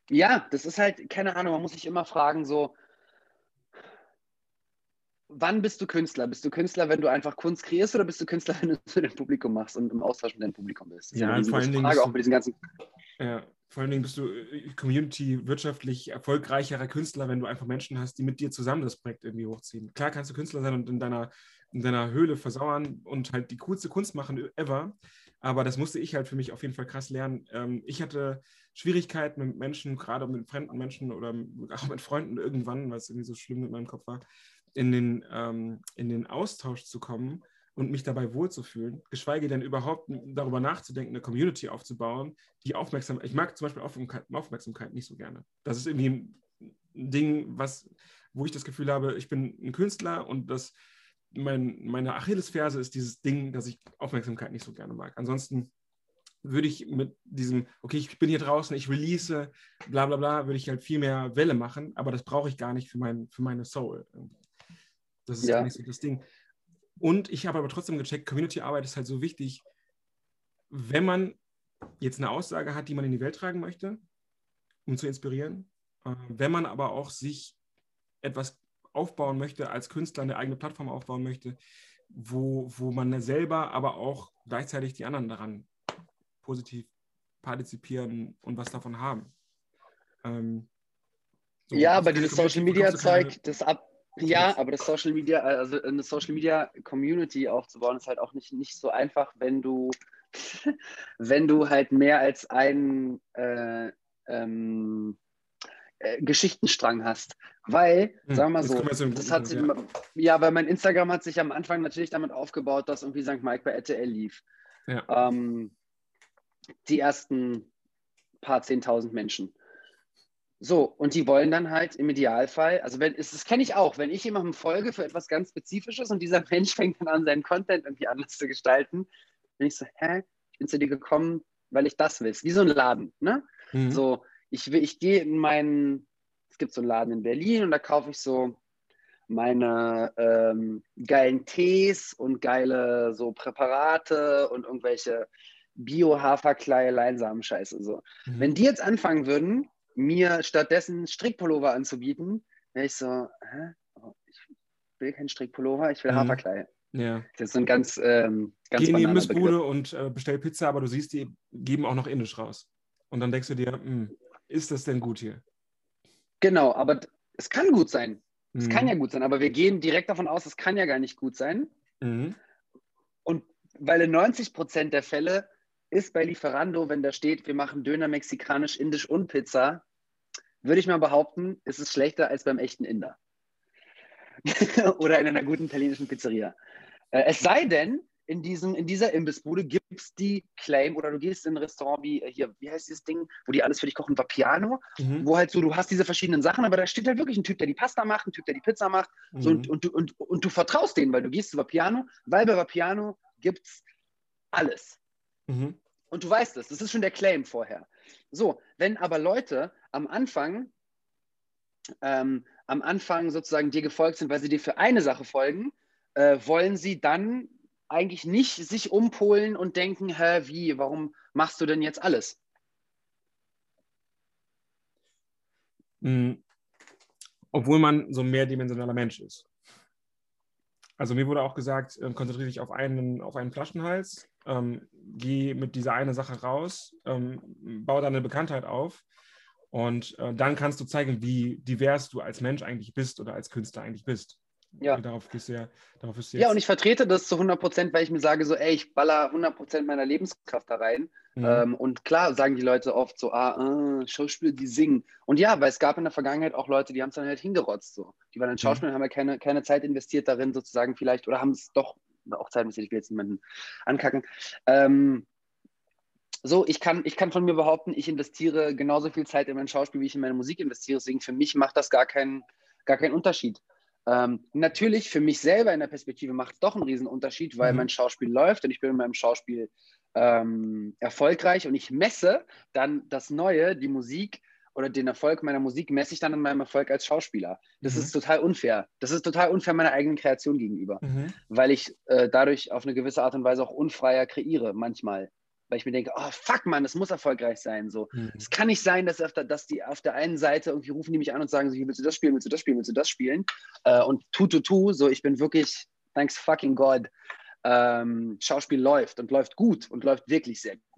ja, das ist halt, keine Ahnung, man muss sich immer fragen, so, wann bist du Künstler? Bist du Künstler, wenn du einfach Kunst kreierst oder bist du Künstler, [laughs] wenn du es für dein Publikum machst und im Austausch mit deinem Publikum bist? Das ist Ja, und vor allen Dingen Frage, bist auch du- mit diesen ganzen Ja, vor allen Dingen bist du äh, Community wirtschaftlich erfolgreicherer Künstler, wenn du einfach Menschen hast, die mit dir zusammen das Projekt irgendwie hochziehen. Klar kannst du Künstler sein und in deiner, in deiner Höhle versauern und halt die coolste Kunst machen ever, aber das musste ich halt für mich auf jeden Fall krass lernen. Ähm, ich hatte Schwierigkeiten mit Menschen, gerade mit fremden Menschen oder auch mit Freunden irgendwann, weil es irgendwie so schlimm mit meinem Kopf war, in den, ähm, in den Austausch zu kommen und mich dabei wohlzufühlen, geschweige denn überhaupt darüber nachzudenken, eine Community aufzubauen, die aufmerksam. Ich mag zum Beispiel Aufmerksamkeit, nicht so gerne. Das ist irgendwie ein Ding, was, wo ich das Gefühl habe, ich bin ein Künstler und das mein, meine Achillesferse ist dieses Ding, dass ich Aufmerksamkeit nicht so gerne mag. Ansonsten würde ich mit diesem, okay, ich bin hier draußen, ich release, bla bla bla, würde ich halt viel mehr Welle machen, aber das brauche ich gar nicht für, mein, für meine Soul. Das ist Ja. nicht so das Ding. Und ich habe aber trotzdem gecheckt, Community-Arbeit ist halt so wichtig, wenn man jetzt eine Aussage hat, die man in die Welt tragen möchte, um zu inspirieren, äh, wenn man aber auch sich etwas aufbauen möchte, als Künstler eine eigene Plattform aufbauen möchte, wo, wo man selber aber auch gleichzeitig die anderen daran positiv partizipieren und was davon haben. Ähm, so, Ja, aber dieses Social Media Zeug, das ab. Ja, aber das Social Media, also eine Social Media Community aufzubauen, ist halt auch nicht, nicht so einfach, wenn du, [laughs] wenn du halt mehr als einen äh, ähm, äh, Geschichtenstrang hast. Weil, Hm, sagen wir mal so, das guten hat sich, Punkt, ja. weil mein Instagram hat sich am Anfang natürlich damit aufgebaut, dass irgendwie St. Mike bei RTL lief. Ja. Ähm, die ersten paar 10.000 Menschen. So, und die wollen dann halt im Idealfall, also wenn, das kenne ich auch, wenn ich jemandem folge für etwas ganz Spezifisches und dieser [laughs] Mensch fängt dann an, seinen Content irgendwie anders zu gestalten, bin ich so, hä, ich bin zu dir gekommen, weil ich das will. Wie so ein Laden, ne? Mhm. So, ich, ich gehe in meinen, es gibt so einen Laden in Berlin und da kaufe ich so meine ähm, geilen Tees und geile so Präparate und irgendwelche Bio-Haferkleie, Leinsamen-Scheiße. So. Mhm. Wenn die jetzt anfangen würden, mir stattdessen Strickpullover anzubieten, wäre ich so, hä? Oh, ich will keinen Strickpullover, ich will mhm. Haferkleie. Ja. Das ist ein ganz, ähm, ganz Geh in die Imbissbude und äh, bestell Pizza, aber du siehst, die geben auch noch Indisch raus. Und dann denkst du dir, hm, ist das denn gut hier? Genau, aber es kann gut sein. Es mhm. kann ja gut sein, aber wir gehen direkt davon aus, es kann ja gar nicht gut sein. Mhm. Und weil in 90 Prozent der Fälle ist bei Lieferando, wenn da steht, wir machen Döner, Mexikanisch, Indisch und Pizza, würde ich mal behaupten, ist es schlechter als beim echten Inder. [laughs] Oder in einer guten italienischen Pizzeria. Äh, es sei denn, in, diesem, in dieser Imbissbude gibt es die Claim oder du gehst in ein Restaurant wie äh, hier, wie heißt dieses Ding, wo die alles für dich kochen, Vapiano, mhm. wo halt so, du hast diese verschiedenen Sachen, aber da steht halt wirklich ein Typ, der die Pasta macht, ein Typ, der die Pizza macht mhm. so, und, und, du, und, und du vertraust denen, weil du gehst zu Vapiano, weil bei Vapiano gibt es alles. Mhm. Und du weißt es, das ist schon der Claim vorher. So, wenn aber Leute am Anfang ähm, am Anfang sozusagen dir gefolgt sind, weil sie dir für eine Sache folgen, äh, wollen sie dann eigentlich nicht sich umpolen und denken, hä, wie, warum machst du denn jetzt alles? Mhm. Obwohl man so ein mehrdimensionaler Mensch ist. Also mir wurde auch gesagt, äh, konzentriere dich auf einen, auf einen Flaschenhals, ähm, geh mit dieser eine Sache raus, ähm, bau deine Bekanntheit auf und äh, dann kannst du zeigen, wie divers du als Mensch eigentlich bist oder als Künstler eigentlich bist. Ja. Darauf bist du ja, darauf bist du ja, und ich vertrete das zu 100 Prozent, weil ich mir sage, so, ey, ich baller 100 Prozent meiner Lebenskraft da rein. Mhm. Ähm, und klar sagen die Leute oft so, ah, äh, Schauspieler, die singen. Und ja, weil es gab in der Vergangenheit auch Leute, die haben es dann halt hingerotzt. So. Die waren dann Schauspieler, mhm. haben ja keine, keine Zeit investiert darin, sozusagen vielleicht, oder haben es doch auch Zeit investiert, ich will jetzt niemanden ankacken. Ähm, so, ich kann, ich kann von mir behaupten, ich investiere genauso viel Zeit in mein Schauspiel, wie ich in meine Musik investiere. Deswegen für mich macht das gar keinen, gar keinen Unterschied. Ähm, natürlich für mich selber in der Perspektive macht es doch einen riesen Unterschied, weil mhm. mein Schauspiel läuft und ich bin in meinem Schauspiel ähm, erfolgreich und ich messe dann das Neue, die Musik oder den Erfolg meiner Musik messe ich dann an meinem Erfolg als Schauspieler. Das mhm. ist total unfair. Das ist total unfair meiner eigenen Kreation gegenüber, mhm. weil ich äh, dadurch auf eine gewisse Art und Weise auch unfreier kreiere manchmal weil ich mir denke, oh fuck man, das muss erfolgreich sein. So, mhm. es kann nicht sein, dass, auf der, dass die auf der einen Seite irgendwie rufen die mich an und sagen, so, willst du das spielen, willst du das spielen, willst du das spielen? Äh, und tu tu tu, so ich bin wirklich, thanks fucking God, ähm, Schauspiel läuft und läuft gut und läuft wirklich sehr gut.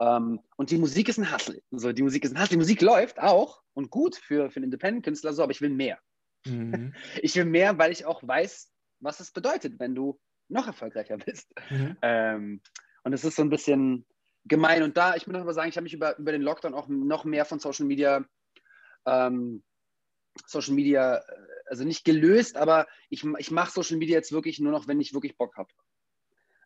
Ähm, und die Musik ist ein Hustle. So, die Musik ist ein Hustle. Die Musik läuft auch und gut für, für einen Independent-Künstler, so, aber ich will mehr. Mhm. [laughs] Ich will mehr, weil ich auch weiß, was es bedeutet, wenn du noch erfolgreicher bist. Mhm. Ähm, und es ist so ein bisschen gemein. Und da, ich muss aber sagen, ich habe mich über, über den Lockdown auch noch mehr von Social Media, ähm, Social Media, äh, also nicht gelöst, aber ich, ich mache Social Media jetzt wirklich nur noch, wenn ich wirklich Bock habe.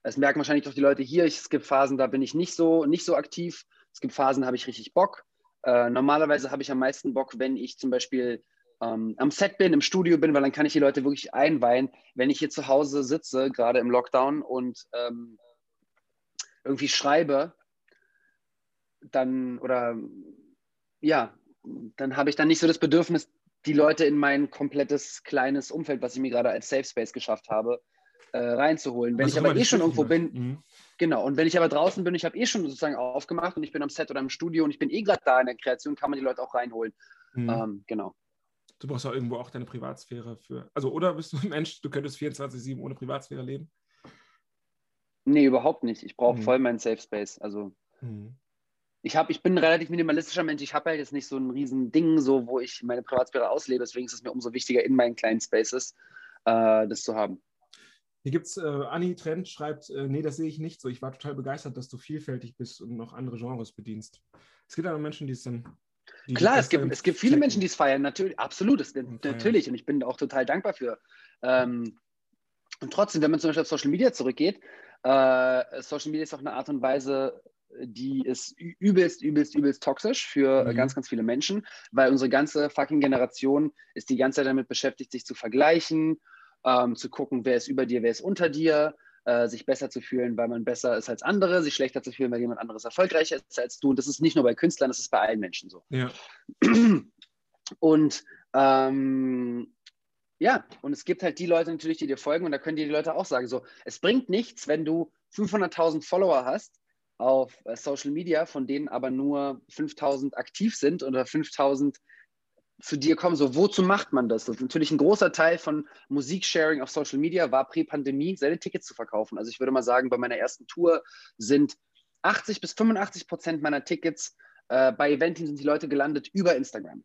Das merken wahrscheinlich doch die Leute hier. es gibt Phasen, da bin ich nicht so, nicht so aktiv. Es gibt Phasen, da habe ich richtig Bock. Äh, normalerweise habe ich am meisten Bock, wenn ich zum Beispiel ähm, am Set bin, im Studio bin, weil dann kann ich die Leute wirklich einweihen. Wenn ich hier zu Hause sitze, gerade im Lockdown und ähm, irgendwie schreibe, dann oder ja, dann habe ich dann nicht so das Bedürfnis, die Leute in mein komplettes kleines Umfeld, was ich mir gerade als Safe Space geschafft habe, äh, reinzuholen. Wenn ich aber eh schon irgendwo bin, mhm. genau, und wenn ich aber draußen bin, ich habe eh schon sozusagen aufgemacht und ich bin am Set oder im Studio und ich bin eh gerade da in der Kreation, kann man die Leute auch reinholen. Mhm. Ähm, genau. Du brauchst auch irgendwo auch deine Privatsphäre für. Also, oder bist du ein Mensch, du könntest 24-7 ohne Privatsphäre leben? Nee, überhaupt nicht. Ich brauche mhm. voll meinen Safe Space. Also mhm. ich, hab, ich bin ein relativ minimalistischer Mensch. Ich habe halt jetzt nicht so ein riesen Ding, so, wo ich meine Privatsphäre auslebe. Deswegen ist es mir umso wichtiger, in meinen kleinen Spaces äh, das zu haben. Hier gibt es, äh, Anni Trent schreibt, äh, nee, das sehe ich nicht so. Ich war total begeistert, dass du vielfältig bist und noch andere Genres bedienst. Es gibt aber Menschen, die es dann. Die Klar, es gibt, es gibt viele Menschen, die es feiern, natürlich, absolut, es, natürlich. Und ich bin auch total dankbar für. Ähm, und trotzdem, wenn man zum Beispiel auf Social Media zurückgeht, äh, Social Media ist auch eine Art und Weise, die ist übelst, übelst, übelst toxisch für mhm. ganz, ganz viele Menschen, weil unsere ganze fucking Generation ist die ganze Zeit damit beschäftigt, sich zu vergleichen, ähm, zu gucken, wer ist über dir, wer ist unter dir, äh, sich besser zu fühlen, weil man besser ist als andere, sich schlechter zu fühlen, weil jemand anderes erfolgreicher ist als du. Und das ist nicht nur bei Künstlern, das ist bei allen Menschen so. Ja. [clears throat] Und ähm, ja, und es gibt halt die Leute natürlich, die dir folgen und da können dir die Leute auch sagen, so, es bringt nichts, wenn du 500.000 Follower hast auf äh, Social Media, von denen aber nur 5.000 aktiv sind oder 5.000 zu dir kommen. So, wozu macht man das? das natürlich ein großer Teil von Musiksharing auf Social Media war Prä-Pandemie, seine Tickets zu verkaufen. Also ich würde mal sagen, bei meiner ersten Tour sind 80 bis 85 Prozent meiner Tickets äh, bei Eventing sind die Leute gelandet über Instagram.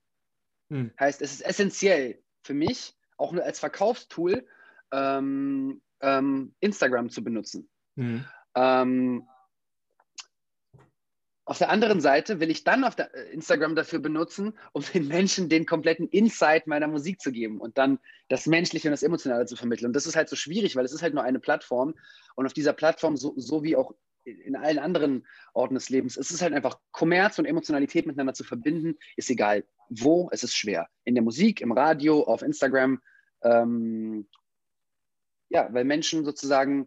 Hm. Heißt, es ist essentiell für mich, auch nur als Verkaufstool, ähm, ähm, Instagram zu benutzen. Hm. Ähm, auf der anderen Seite will ich dann auf äh, Instagram dafür benutzen, um den Menschen den kompletten Insight meiner Musik zu geben und dann das Menschliche und das Emotionale zu vermitteln. Und das ist halt so schwierig, weil es ist halt nur eine Plattform. Und auf dieser Plattform, so, so wie auch in allen anderen Orten des Lebens, es ist halt einfach Kommerz und Emotionalität miteinander zu verbinden, ist egal wo, es ist schwer. In der Musik, im Radio, auf Instagram. Ähm, ja, weil Menschen sozusagen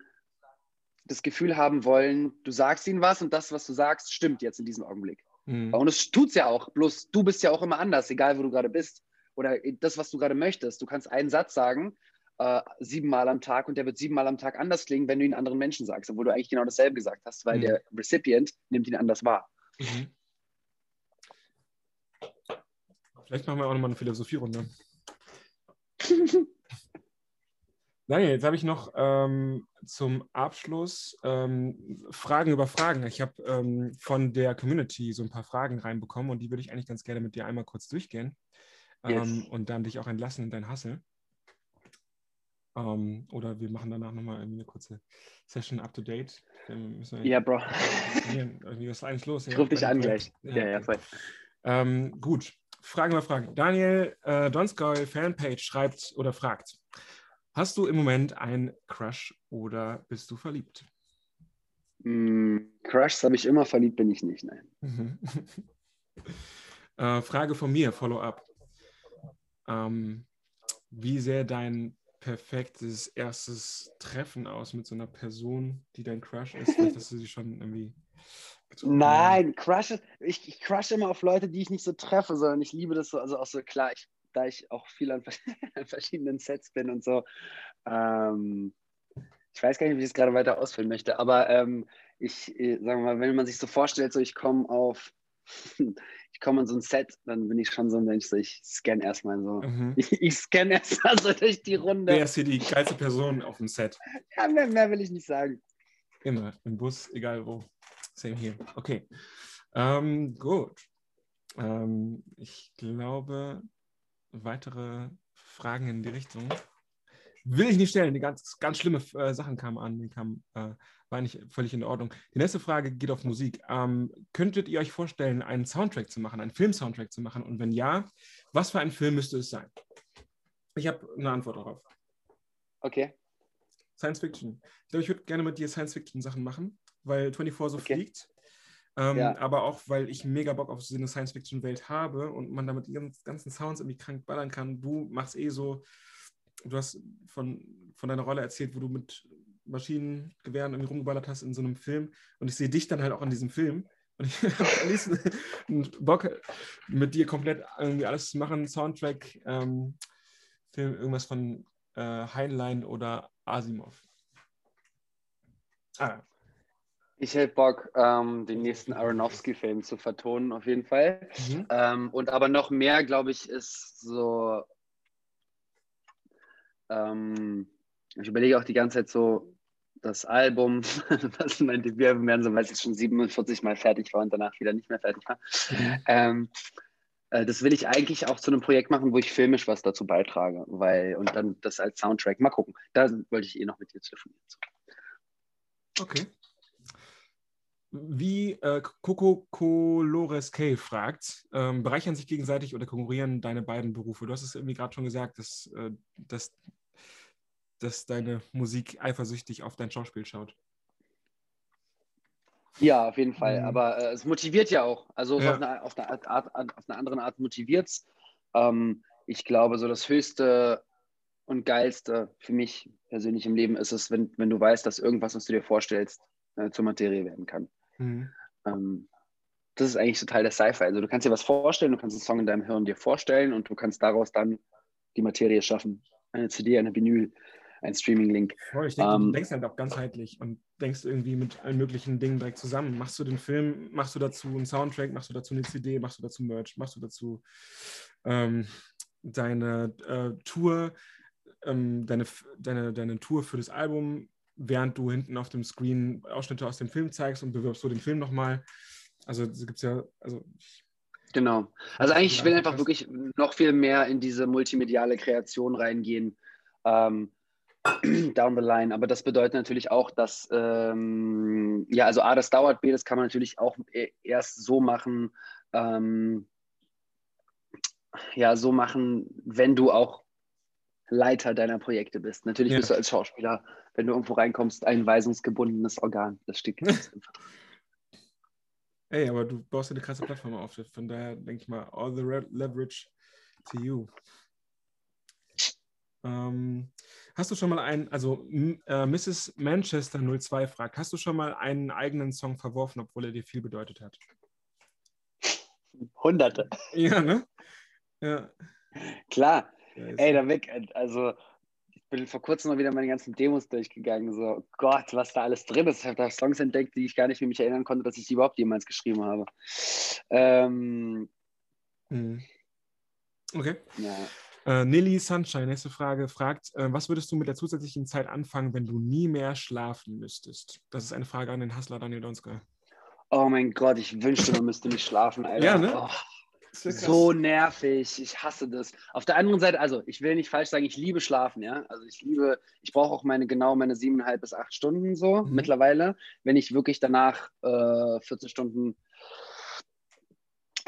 das Gefühl haben wollen, du sagst ihnen was und das, was du sagst, stimmt jetzt in diesem Augenblick. Mhm. Und es tut es ja auch, bloß du bist ja auch immer anders, egal wo du gerade bist. Oder das, was du gerade möchtest. Du kannst einen Satz sagen, äh, siebenmal am Tag und der wird siebenmal am Tag anders klingen, wenn du ihn anderen Menschen sagst, obwohl du eigentlich genau dasselbe gesagt hast, weil mhm. der Recipient nimmt ihn anders wahr. Mhm. Vielleicht machen wir auch nochmal eine Philosophierunde. [laughs] Daniel, jetzt habe ich noch ähm, zum Abschluss ähm, Fragen über Fragen. Ich habe ähm, von der Community so ein paar Fragen reinbekommen und die würde ich eigentlich ganz gerne mit dir einmal kurz durchgehen yes. Ähm, und dann dich auch entlassen in dein Hassel. Ähm, oder wir machen danach nochmal eine kurze Session up to date. Ja, Bro. Wie ist eigentlich los? Ich rufe dich an gleich. Ja, ja, ja voll. Ähm, gut, Fragen über Fragen. Daniel äh, Donskoy Fanpage schreibt oder fragt, Hast du im Moment einen Crush oder bist du verliebt? Mm, Crushs habe ich immer, verliebt bin ich nicht, nein. [laughs] äh, Frage von mir, Follow-up. Ähm, wie sähe dein perfektes erstes Treffen aus mit so einer Person, die dein Crush ist? Vielleicht hast du sie schon irgendwie. Nein, Crush, ich, ich crush immer auf Leute, die ich nicht so treffe, sondern ich liebe das so, also auch so klar, ich da ich auch viel [laughs] an, verschiedenen Sets bin und so. Ähm, ich weiß gar nicht, wie ich es gerade weiter ausfüllen möchte, aber ähm, ich, äh, sagen wir mal, wenn man sich so vorstellt, so ich komme auf, [laughs] ich komme an so ein Set, dann bin ich schon so ein Mensch, so ich scanne erstmal so. Mhm. [laughs] Ich, ich scanne erstmal so durch die Runde. Wer ist hier die geilste Person auf dem Set? Ja, mehr, mehr will ich nicht sagen. Immer, im Bus, egal wo. Same hier. Okay. Ähm, gut. Ähm, ich glaube, weitere Fragen in die Richtung? Will ich nicht stellen. Die ganz, ganz schlimme äh, Sachen kamen an. Die kamen, äh, war nicht völlig in Ordnung. Die nächste Frage geht auf Musik. Ähm, könntet ihr euch vorstellen, einen Soundtrack zu machen, einen Film-Soundtrack zu machen? Und wenn ja, was für ein Film müsste es sein? Ich habe eine Antwort darauf. Okay. Science Fiction. Ich glaube, ich würde gerne mit dir Science Fiction Sachen machen, weil 24 so okay. fliegt. Ähm, ja. Aber auch, weil ich mega Bock auf so eine Science-Fiction-Welt habe und man damit die ganzen Sounds irgendwie krank ballern kann. Du machst eh so, du hast von, von deiner Rolle erzählt, wo du mit Maschinengewehren irgendwie rumgeballert hast in so einem Film. Und ich sehe dich dann halt auch in diesem Film. Und ich [laughs] habe [laughs] Bock, mit dir komplett irgendwie alles zu machen. Soundtrack, ähm, Film, irgendwas von äh, Heinlein oder Asimov. Ah, ich hätte Bock, ähm, den nächsten Aronofsky-Film zu vertonen, auf jeden Fall. Mhm. Ähm, und aber noch mehr, glaube ich, ist so. Ähm, ich überlege auch die ganze Zeit so, das Album, [laughs] was mein Debütalbum werden soll, weil es schon 47 Mal fertig war und danach wieder nicht mehr fertig war. Mhm. Ähm, äh, das will ich eigentlich auch zu einem Projekt machen, wo ich filmisch was dazu beitrage, weil und dann das als Soundtrack. Mal gucken. Da wollte ich eh noch mit dir telefonieren. Okay. Wie äh, Coco Colores K fragt, ähm, bereichern sich gegenseitig oder konkurrieren deine beiden Berufe? Du hast es irgendwie gerade schon gesagt, dass, äh, dass, dass deine Musik eifersüchtig auf dein Schauspiel schaut. Ja, auf jeden Fall. Mhm. Aber äh, es motiviert ja auch. Also ja. Auf, eine, auf, eine Art, auf, eine, andere Art motiviert es. Ähm, ich glaube, so das Höchste und Geilste für mich persönlich im Leben ist es, wenn, wenn du weißt, dass irgendwas, was du dir vorstellst, äh, zur Materie werden kann. Mhm. Ähm, das ist eigentlich total der Sci-Fi. Also du kannst dir was vorstellen, du kannst einen Song in deinem Hirn dir vorstellen und du kannst daraus dann die Materie schaffen. Eine CD, eine Vinyl, ein Streaming-Link. Ich denke, ähm, du denkst halt auch ganzheitlich und denkst irgendwie mit allen möglichen Dingen direkt zusammen. Machst du den Film, machst du dazu einen Soundtrack, machst du dazu eine CD, machst du dazu Merch, machst du dazu ähm, deine äh, Tour, ähm, deine, deine, deine Tour für das Album, während du hinten auf dem Screen Ausschnitte aus dem Film zeigst und bewirbst so den Film nochmal. Also gibt es ja, also Genau. Also eigentlich, ich will einfach wirklich noch viel mehr in diese multimediale Kreation reingehen. Ähm, [clears throat] down the line. Aber das bedeutet natürlich auch, dass, ähm, ja, also A, das dauert, B, das kann man natürlich auch e, erst so machen, ähm, ja, so machen, wenn du auch Leiter deiner Projekte bist. Natürlich ja. bist du als Schauspieler, wenn du irgendwo reinkommst, ein weisungsgebundenes Organ. Das steht im Vertrag. [laughs] Ey, aber du baust ja eine krasse Plattform auf. Von daher denke ich mal, all the leverage to you. Ähm, hast du schon mal einen, also äh, Mrs. Manchester 02 fragt, hast du schon mal einen eigenen Song verworfen, obwohl er dir viel bedeutet hat? Hunderte. Ja, ne? Ja. Klar. Ja, Ey, da weg, also bin vor kurzem mal wieder meine ganzen Demos durchgegangen. So, Gott, was da alles drin ist. Ich habe da Songs entdeckt, die ich gar nicht mehr mich erinnern konnte, dass ich die überhaupt jemals geschrieben habe. Ähm, mhm. Okay. Ja. Äh, Nilly Sunshine, nächste Frage, fragt, äh, was würdest du mit der zusätzlichen Zeit anfangen, wenn du nie mehr schlafen müsstest? Das ist eine Frage an den Hustler Daniel Donska. Oh mein Gott, ich wünschte, man müsste nicht schlafen, Alter. Ja, ne? Oh, so nervig, ich hasse das. Auf der anderen Seite, also ich will nicht falsch sagen, ich liebe Schlafen, ja. Also ich liebe, ich brauche auch meine genau meine siebeneinhalb bis acht Stunden so mhm. mittlerweile. Wenn ich wirklich danach äh, 14 Stunden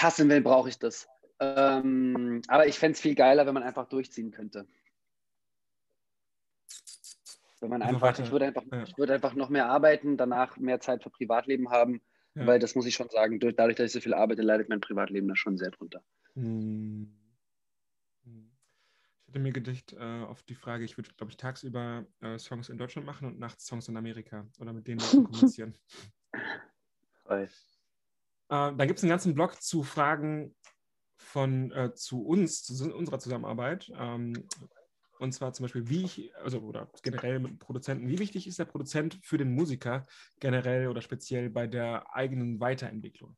hassen will, brauche ich das. Ähm, aber ich fände es viel geiler, wenn man einfach durchziehen könnte. Wenn man also einfach, ich würde einfach, ja. ich würde einfach noch mehr arbeiten, danach mehr Zeit für Privatleben haben, ja. weil das muss ich schon sagen, dadurch, dass ich so viel arbeite, leidet mein Privatleben da schon sehr drunter. Hm. hm. Ich hätte mir gedacht, äh, auf die Frage, ich würde, glaube ich, tagsüber äh, Songs in Deutschland machen und nachts Songs in Amerika oder mit denen [laughs] kommunizieren. Äh, dann gibt es einen ganzen Blog zu Fragen von äh, zu uns, zu unserer Zusammenarbeit. Ähm, und zwar zum Beispiel, wie ich, also oder generell mit Produzenten, wie wichtig ist der Produzent für den Musiker generell oder speziell bei der eigenen Weiterentwicklung?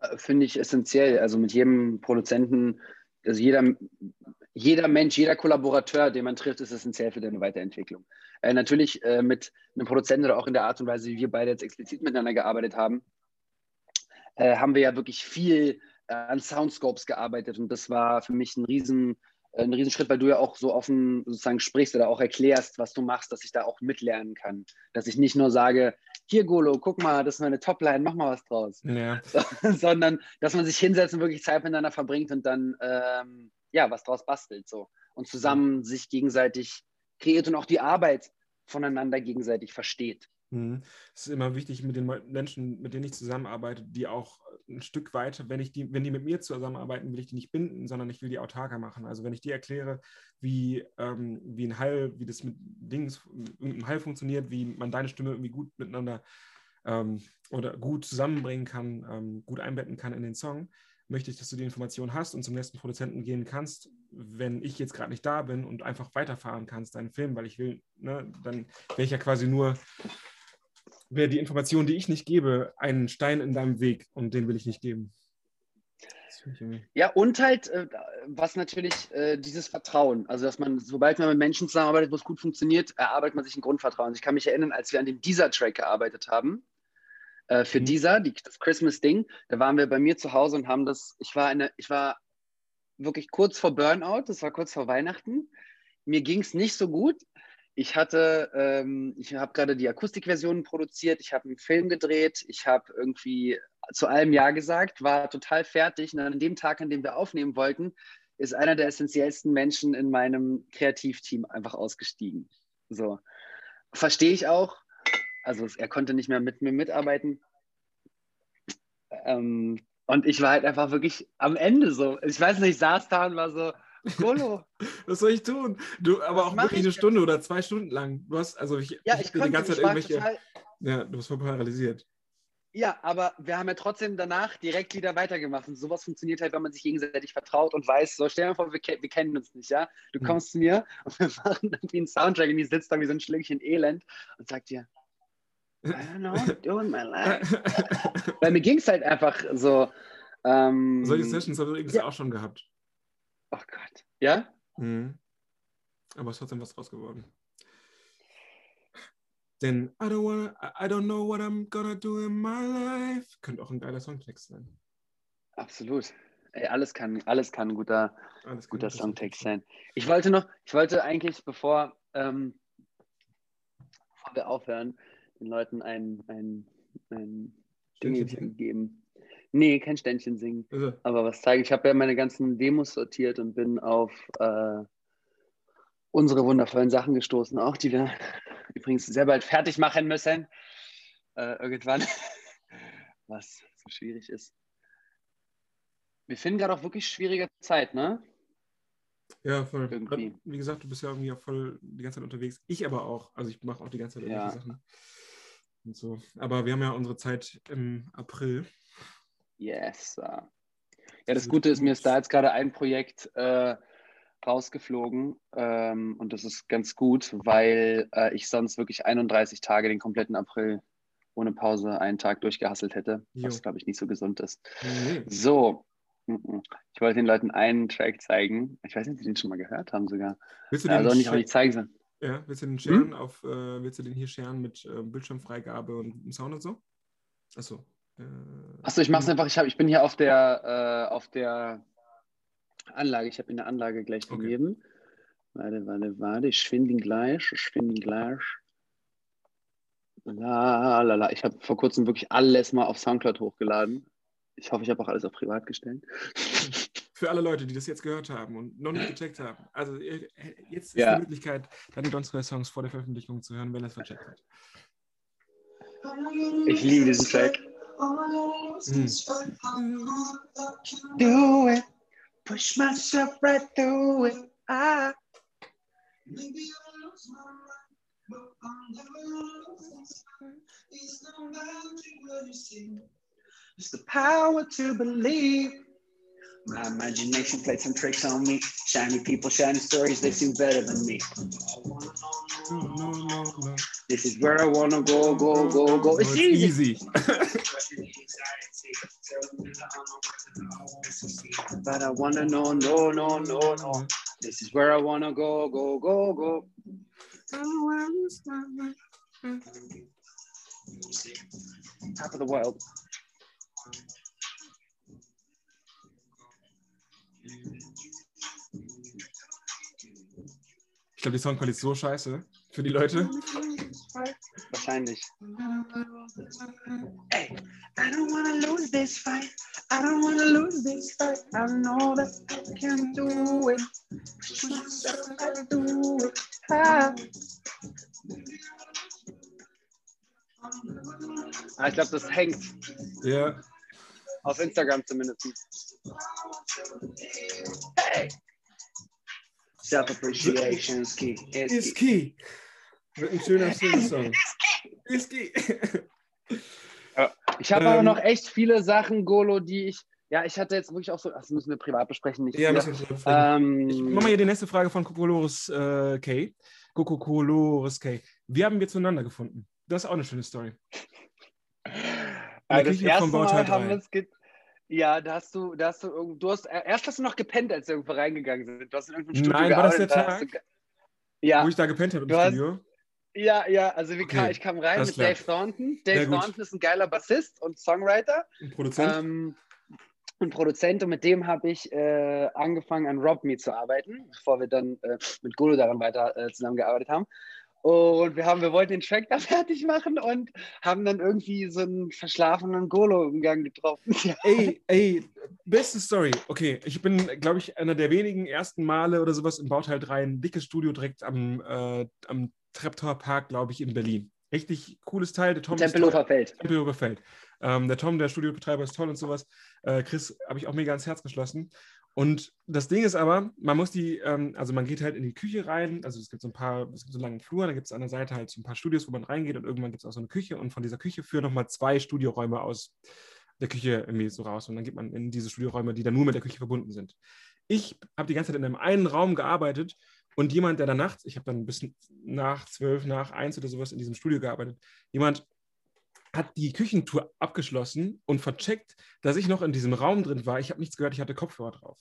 Äh, finde ich essentiell. Also mit jedem Produzenten, also jeder, jeder Mensch, jeder Kollaborateur, den man trifft, ist essentiell für deine Weiterentwicklung. Äh, natürlich äh, mit einem Produzenten oder auch in der Art und Weise, wie wir beide jetzt explizit miteinander gearbeitet haben, äh, haben wir ja wirklich viel äh, an Soundscopes gearbeitet und das war für mich ein riesen ein Riesenschritt, weil du ja auch so offen sozusagen sprichst oder auch erklärst, was du machst, dass ich da auch mitlernen kann. Dass ich nicht nur sage, hier Golo, guck mal, das ist meine Topline, mach mal was draus. Ja. So, [laughs] sondern, dass man sich hinsetzt und wirklich Zeit miteinander verbringt und dann ähm, ja, was draus bastelt. So. Und zusammen ja. sich gegenseitig kreiert und auch die Arbeit voneinander gegenseitig versteht. Mhm. Es ist immer wichtig, mit den Menschen, mit denen ich zusammenarbeite, die auch ein Stück weit, wenn ich die, wenn die mit mir zusammenarbeiten, will ich die nicht binden, sondern ich will die autarker machen. Also wenn ich dir erkläre, wie, ähm, wie ein Hall, wie das mit Dings, irgendeinem Hall funktioniert, wie man deine Stimme irgendwie gut miteinander ähm, oder gut zusammenbringen kann, ähm, gut einbetten kann in den Song, möchte ich, dass du die Information hast und zum nächsten Produzenten gehen kannst, wenn ich jetzt gerade nicht da bin und einfach weiterfahren kannst, deinen Film, weil ich will, ne, dann wäre ich ja quasi nur wäre die Information, die ich nicht gebe, ein Stein in deinem Weg und den will ich nicht geben. Ja, und halt, äh, was natürlich äh, dieses Vertrauen, also dass man, sobald man mit Menschen zusammenarbeitet, wo es gut funktioniert, erarbeitet man sich ein Grundvertrauen. Ich kann mich erinnern, als wir an dem Deezer-Track gearbeitet haben, äh, für mhm. Deezer, die, das Christmas-Ding, da waren wir bei mir zu Hause und haben das, ich war, eine, ich war wirklich kurz vor Burnout, das war kurz vor Weihnachten. Mir ging es nicht so gut, ich hatte, ähm, ich habe gerade die Akustikversionen produziert, ich habe einen Film gedreht, ich habe irgendwie zu allem Ja gesagt, war total fertig. Und an dem Tag, an dem wir aufnehmen wollten, ist einer der essentiellsten Menschen in meinem Kreativteam einfach ausgestiegen. So. Verstehe ich auch. also er konnte nicht mehr mit mir mitarbeiten. Ähm, und ich war halt einfach wirklich am Ende so. Ich weiß nicht, ich saß da und war so, Golo. [laughs] Was soll ich tun? Du, aber Was auch wirklich ich eine Stunde oder zwei Stunden lang. Du hast, also ich, ja, ich ich bin konnte, die ganze Zeit irgendwelche. total, Ja, du bist voll paralysiert. Ja, aber wir haben ja trotzdem danach direkt wieder weitergemacht. Und sowas funktioniert halt, wenn man sich gegenseitig vertraut und weiß, so stell dir vor, wir, wir kennen uns nicht, ja? Du Hm. kommst zu mir [laughs] und wir machen irgendwie einen Soundtrack und die sitzt da wie so ein Schlückchen Elend und sagt dir, I don't know what to do in my life. [laughs] Weil mir ging es halt einfach so. Ähm, Solche Sessions habe ich übrigens ja. auch schon gehabt. Oh Gott. Ja? Mhm. Aber es ist trotzdem was draus geworden. Denn I don't wanna, I don't know what I'm gonna do in my life. Könnte auch ein geiler Songtext sein. Absolut. Ey, alles kann, alles kann ein guter, Alles guter Songtext sein. Ich wollte noch, ich wollte eigentlich, bevor, ähm, bevor wir aufhören, den Leuten ein, ein, ein Dingelchen geben. Nee, kein Ständchen singen. Also, Aber was zeigen? Ich habe ja meine ganzen Demos sortiert und bin auf äh, unsere wundervollen Sachen gestoßen, auch die wir [laughs] übrigens sehr bald fertig machen müssen. Äh, irgendwann. [laughs] Was so schwierig ist. Wir finden gerade auch wirklich schwierige Zeit, ne? ja, voll. Irgendwie. Wie gesagt, du bist ja irgendwie auch voll die ganze Zeit unterwegs. Ich aber auch. Also ich mache auch die ganze Zeit irgendwelche Ja. Sachen. Und so. Aber wir haben ja unsere Zeit im April. Yes. Ja, das Gute ist, mir ist da jetzt gerade ein Projekt äh, rausgeflogen ähm, und das ist ganz gut, weil äh, ich sonst wirklich 31 Tage den kompletten April ohne Pause einen Tag durchgehasselt hätte, was Jo. glaube ich nicht so gesund ist. Nee. So, mhm. ich wollte den Leuten einen Track zeigen. Ich weiß nicht, ob sie den schon mal gehört haben sogar. Willst du den, Also nicht, auch nicht zeigen sollen. ja, willst du den Hm? sharen auf, äh, willst du den hier sharen mit äh, Bildschirmfreigabe und Sound und so? Achso. Äh, Achso, ich mache es einfach. Ich, hab, ich bin hier auf der, äh, auf der Anlage. Ich habe in der Anlage gleich Okay. gegeben. Warte, warte, warte. Ich finde ihn gleich. Ich finde ihn gleich. La, la, la. Ich habe vor kurzem wirklich alles mal auf Soundcloud hochgeladen. Ich hoffe, ich habe auch alles auf privat gestellt. [laughs] Für alle Leute, die das jetzt gehört haben und noch nicht gecheckt haben. Also jetzt ist Ja. die Möglichkeit, dann die Don Square Songs vor der Veröffentlichung zu hören, wenn er es vercheckt hat. Ich liebe diesen Track. Hm. Do it. Push myself right through it. i maybe i'm not so Ah. It's the magic what you see. It's the power to believe. My imagination played some tricks on me. Shiny people, shiny stories, they seem better than me. No, no, no, no. This is where I wanna go, go, go, go. It's easy. But I wanna know, no, no, no, no. This is where I wanna go, go, go, go. Top of the world. Ich glaube, die Songqualität ist so scheiße für die Leute. Wahrscheinlich. Hey, I don't wanna lose this fight. I don't wanna lose this fight. I know that I can do it. I do it. Ah. Ah, ich glaube, das hängt. Ja, Auf Instagram zumindest. Hey. Self-appreciation is key. Is ist key. Key. Wird ein schöner [laughs] Sing-Song. Ist key. Ich habe Ähm, aber noch echt viele Sachen, Golo, die ich. Ja, ich hatte jetzt wirklich auch so. Das müssen wir privat besprechen. Nicht Ja, müssen wir ähm, ähm, Ich mach mal hier die nächste Frage von Kokolores äh, K. Kokolores K. Wie haben wir zueinander gefunden? Das ist auch eine schöne Story. äh, der das erste vom Bauteil Mal haben 3. wir ge Ja, da hast du, da hast du, irgend- du hast, äh, erst hast du noch gepennt, als wir irgendwo reingegangen sind. Du hast in irgendeinem Studio Nein, war das der da hast Tag? ge- Ja, Wo ich da gepennt habe im Du hast- Studio. Ja, ja, also Okay, kam, ich kam rein alles mit klar. Dave Thornton. Ja, Dave gut. Thornton ist ein geiler Bassist und Songwriter. Ein Produzent. Ähm, und Produzent und mit dem habe ich äh, angefangen an Rob Me zu arbeiten, bevor wir dann äh, mit Golo daran weiter äh, zusammengearbeitet haben. Und wir haben, wir wollten den Track da [laughs] fertig machen und haben dann irgendwie so einen verschlafenen Golo im Gang getroffen. [laughs] Ja. Ey, ey, beste Story. Okay, ich bin, glaube ich, einer der wenigen ersten Male oder sowas im Bauteil 3, ein dickes Studio direkt am, äh, am Treptower Park, glaube ich, in Berlin. Richtig cooles Teil. Der Tom Tempelhofer Feld. Tempelhofer Feld. Ähm, der Tom, der Studiobetreiber, ist toll und sowas. Äh, Chris habe ich auch mega ans Herz geschlossen. Und das Ding ist aber, man muss die, ähm, also man geht halt in die Küche rein, also es gibt so ein paar, es gibt so einen langen Flur, da gibt es an der Seite halt so ein paar Studios, wo man reingeht und irgendwann gibt es auch so eine Küche und von dieser Küche führen nochmal zwei Studioräume aus der Küche irgendwie so raus und dann geht man in diese Studioräume, die dann nur mit der Küche verbunden sind. Ich habe die ganze Zeit in einem einen Raum gearbeitet und jemand, der da nachts, ich habe dann bis nach zwölf, nach eins oder sowas in diesem Studio gearbeitet, jemand hat die Küchentour abgeschlossen und vercheckt, dass ich noch in diesem Raum drin war. Ich habe nichts gehört, ich hatte Kopfhörer drauf.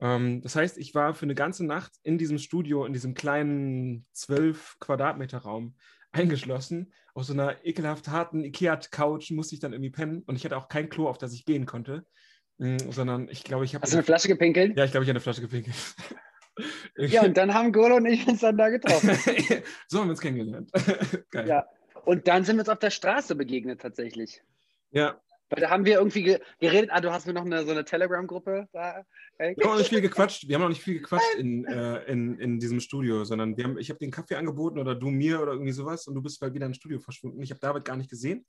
Ähm, das heißt, ich war für eine ganze Nacht in diesem Studio, in diesem kleinen 12 Quadratmeter Raum eingeschlossen. Auf so einer ekelhaft harten Ikea-Couch musste ich dann irgendwie pennen und ich hatte auch kein Klo, auf das ich gehen konnte, mhm, sondern ich glaube, ich habe. Hast du eine Flasche gepinkelt? Ja, ich glaube, ich habe eine Flasche gepinkelt. [laughs] [laughs] Ja, und dann haben Golo und ich uns dann da getroffen. [laughs] so haben wir uns kennengelernt. [laughs] Geil. Ja, und dann sind wir uns auf der Straße begegnet tatsächlich. Ja. Weil da haben wir irgendwie ge geredet. Ah, du hast mir noch eine, so eine Telegram-Gruppe da. Wir haben noch nicht viel gequatscht. Wir haben noch nicht viel gequatscht in, äh, in, in diesem Studio, sondern wir haben, ich habe den Kaffee angeboten oder du mir oder irgendwie sowas und du bist halt wieder im Studio verschwunden. Ich habe David gar nicht gesehen.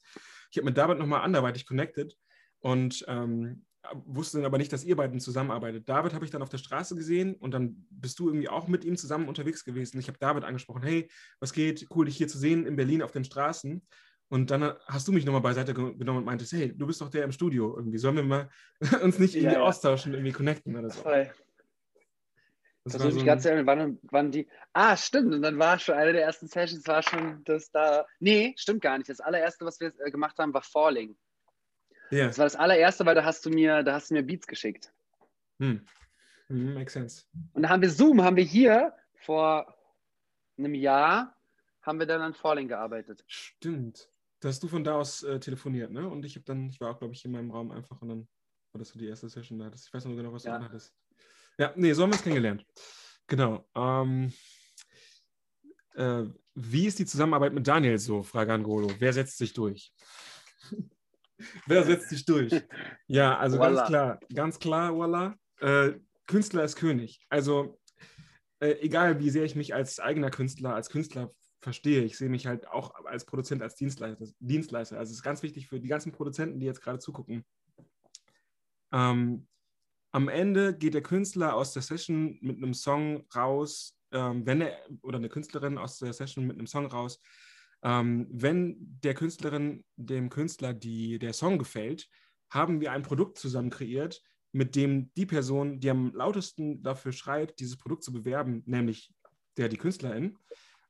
Ich habe mit David nochmal anderweitig connected und ähm, wusste dann aber nicht, dass ihr beiden zusammenarbeitet. David habe ich dann auf der Straße gesehen und dann bist du irgendwie auch mit ihm zusammen unterwegs gewesen. Ich habe David angesprochen, hey, was geht? Cool, dich hier zu sehen in Berlin auf den Straßen. Und dann hast du mich nochmal beiseite genommen und meintest, hey, du bist doch der im Studio irgendwie. Sollen wir mal [laughs] uns nicht irgendwie ja, ja. austauschen, irgendwie connecten oder so? Voll. Das Versuche so ich gerade zu erinnern, wann, wann die. Ah, stimmt. Und dann war schon eine der ersten Sessions, war schon das da. Nee, stimmt gar nicht. Das allererste, was wir äh, gemacht haben, war Falling. Ja. Das war das allererste, weil da hast du mir, da hast du mir Beats geschickt. Hm. Hm, makes sense. Und dann haben wir Zoom, haben wir hier vor einem Jahr, haben wir dann an Falling gearbeitet. Stimmt. Da hast du von da aus äh, telefoniert, ne? Und ich habe dann, ich war auch, glaube ich, in meinem Raum einfach und dann war das so die erste Session da. Ich weiß noch genau, was du ja. hattest. Ja, nee, so haben wir es kennengelernt. Genau. Ähm, äh, wie ist die Zusammenarbeit mit Daniel so? Frage an Golo. Wer setzt sich durch? [laughs] Wer setzt sich durch? Ja, also voila. ganz klar, ganz klar, voila. Äh, Künstler ist König. Also äh, egal, wie sehr ich mich als eigener Künstler, als Künstler verstehe, ich sehe mich halt auch als Produzent, als Dienstleister. Dienstleister. Also es ist ganz wichtig für die ganzen Produzenten, die jetzt gerade zugucken. Ähm, am Ende geht der Künstler aus der Session mit einem Song raus, ähm, wenn er oder eine Künstlerin aus der Session mit einem Song raus, ähm, wenn der Künstlerin, dem Künstler die, der Song gefällt, haben wir ein Produkt zusammen kreiert, mit dem die Person, die am lautesten dafür schreit, dieses Produkt zu bewerben, nämlich der, die Künstlerin,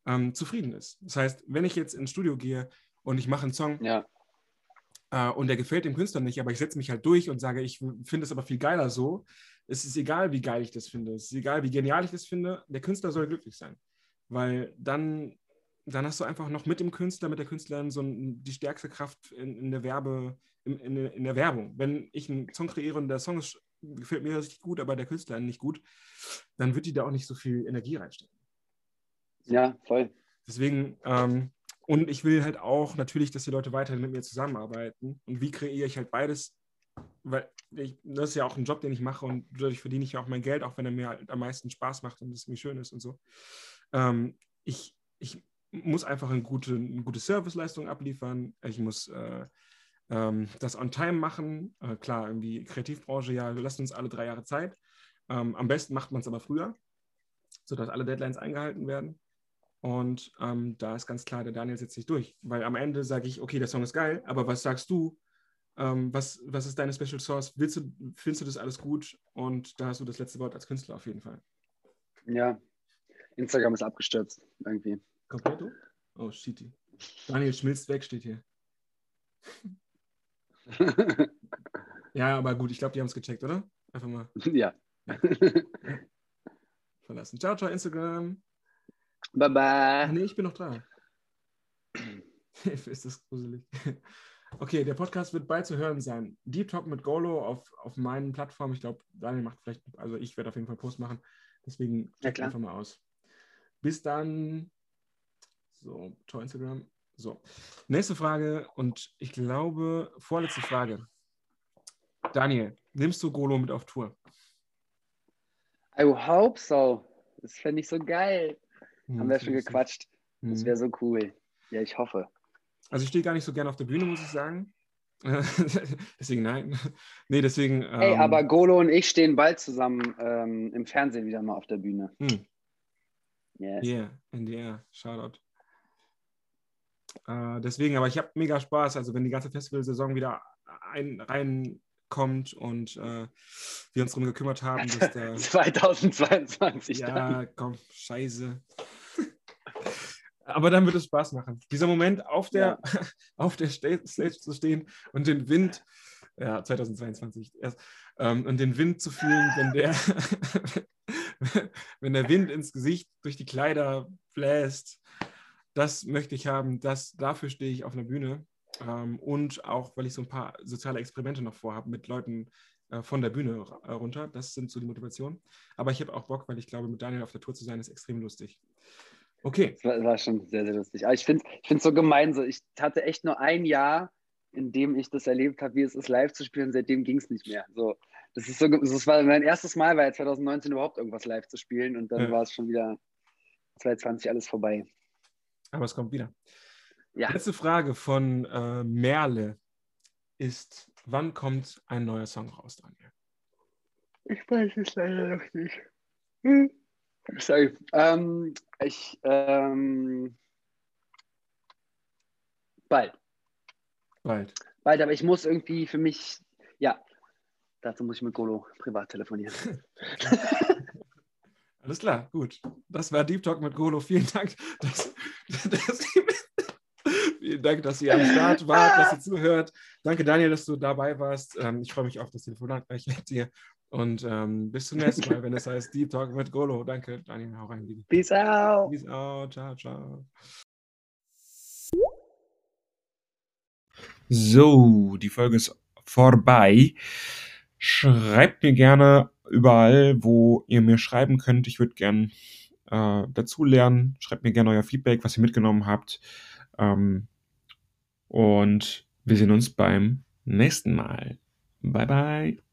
ähm, zufrieden ist. Das heißt, wenn ich jetzt ins Studio gehe und ich mache einen Song ja. äh, und der gefällt dem Künstler nicht, aber ich setze mich halt durch und sage, ich finde es aber viel geiler so, es ist egal, wie geil ich das finde, es ist egal, wie genial ich das finde, der Künstler soll glücklich sein. Weil dann dann hast du einfach noch mit dem Künstler, mit der Künstlerin so die stärkste Kraft in, in der Werbe, in, in, in, der Werbung. Wenn ich einen Song kreiere und der Song ist, gefällt mir richtig gut, aber der Künstler nicht gut, dann wird die da auch nicht so viel Energie reinstecken. Ja, voll. Deswegen, ähm, und ich will halt auch natürlich, dass die Leute weiterhin mit mir zusammenarbeiten. Und wie kreiere ich halt beides? Weil ich, das ist ja auch ein Job, den ich mache und dadurch verdiene ich ja auch mein Geld, auch wenn er mir halt am meisten Spaß macht und es mir schön ist und so. Ähm, ich, ich muss einfach eine gute, eine gute Serviceleistung abliefern. Ich muss äh, ähm, das on time machen. Äh, klar, irgendwie Kreativbranche, ja, wir lassen uns alle drei Jahre Zeit. Ähm, am besten macht man es aber früher, sodass alle Deadlines eingehalten werden. Und ähm, da ist ganz klar, der Daniel setzt sich durch. Weil am Ende sage ich, okay, der Song ist geil, aber was sagst du? Ähm, was, was ist deine Special Source? Du, findest du das alles gut? Und da hast du das letzte Wort als Künstler auf jeden Fall. Ja, Instagram ist abgestürzt irgendwie. Kapotto? Oh, shitty. Daniel schmilzt weg, steht hier. [laughs] ja, aber gut, ich glaube, die haben es gecheckt, oder? Einfach mal. Ja. [laughs] Verlassen. Ciao, ciao, Instagram. Bye, bye. Nee, ich bin noch dran. [laughs] ist das gruselig. Okay, der Podcast wird bald zu hören sein. Deep Talk mit Golo auf, auf meinen Plattformen. Ich glaube, Daniel macht vielleicht, also ich werde auf jeden Fall Post machen. Deswegen check ja, einfach mal aus. Bis dann. So, Tor Instagram. So, nächste Frage und ich glaube, vorletzte Frage. Daniel, nimmst du Golo mit auf Tour? I hope so. Das fände ich so geil. Hm, Haben wir schon gequatscht. Hm. Das wäre so cool. Ja, ich hoffe. Also ich stehe gar nicht so gerne auf der Bühne, muss ich sagen. [laughs] deswegen nein. nee, deswegen. Ähm, Ey, aber Golo und ich stehen bald zusammen ähm, im Fernsehen wieder mal auf der Bühne. Hm. Yes. Yeah, in the air. Shoutout. Äh, deswegen, aber ich habe mega Spaß. Also wenn die ganze Festivalsaison wieder ein, reinkommt und äh, wir uns darum gekümmert haben, dass [laughs] der. 2022. ja, dann. komm, scheiße. Aber dann wird es Spaß machen. Dieser Moment auf der, [laughs] auf der Sta- Stage zu stehen und den Wind, ja, 2022 erst, ähm, und den Wind zu fühlen, wenn der, [laughs] wenn der Wind ins Gesicht durch die Kleider bläst, das möchte ich haben, das, dafür stehe ich auf einer Bühne. Ähm, und auch, weil ich so ein paar soziale Experimente noch vorhabe mit Leuten äh, von der Bühne äh, runter. Das sind so die Motivationen. Aber ich habe auch Bock, weil ich glaube, mit Daniel auf der Tour zu sein, ist extrem lustig. Okay. Das war, war schon sehr, sehr lustig. Aber ich finde es so gemein. So. Ich hatte echt nur ein Jahr, in dem ich das erlebt habe, wie es ist, live zu spielen. Seitdem ging es nicht mehr. So, das, ist so, das war mein erstes Mal, war ja 2019 überhaupt irgendwas live zu spielen. Und dann Ja. war es schon wieder 2020 alles vorbei. Aber es kommt wieder. Ja. Letzte Frage von äh, Merle ist, wann kommt ein neuer Song raus, Daniel? Ich weiß es leider noch nicht. Hm. Sorry. Ähm, ich, ähm, bald. Bald. Bald, aber ich muss irgendwie für mich, ja, dazu muss ich mit Golo privat telefonieren. [laughs] Alles klar, gut. Das war Deep Talk mit Golo. Vielen Dank, dass, dass Vielen Dank, dass ihr am Start wart, dass ihr zuhört. Danke, Daniel, dass du dabei warst. Ähm, ich freue mich auf das Telefonat gleich mit dir. Und ähm, bis zum nächsten Mal, wenn es heißt Deep Talk mit Golo. Danke, Daniel. Hau rein. Peace out. Peace out. Ciao, ciao. So, die Folge ist vorbei. Schreibt mir gerne überall, wo ihr mir schreiben könnt. Ich würde gern äh, dazu lernen. Schreibt mir gerne euer Feedback, was ihr mitgenommen habt. Ähm, und wir sehen uns beim nächsten Mal. Bye, bye.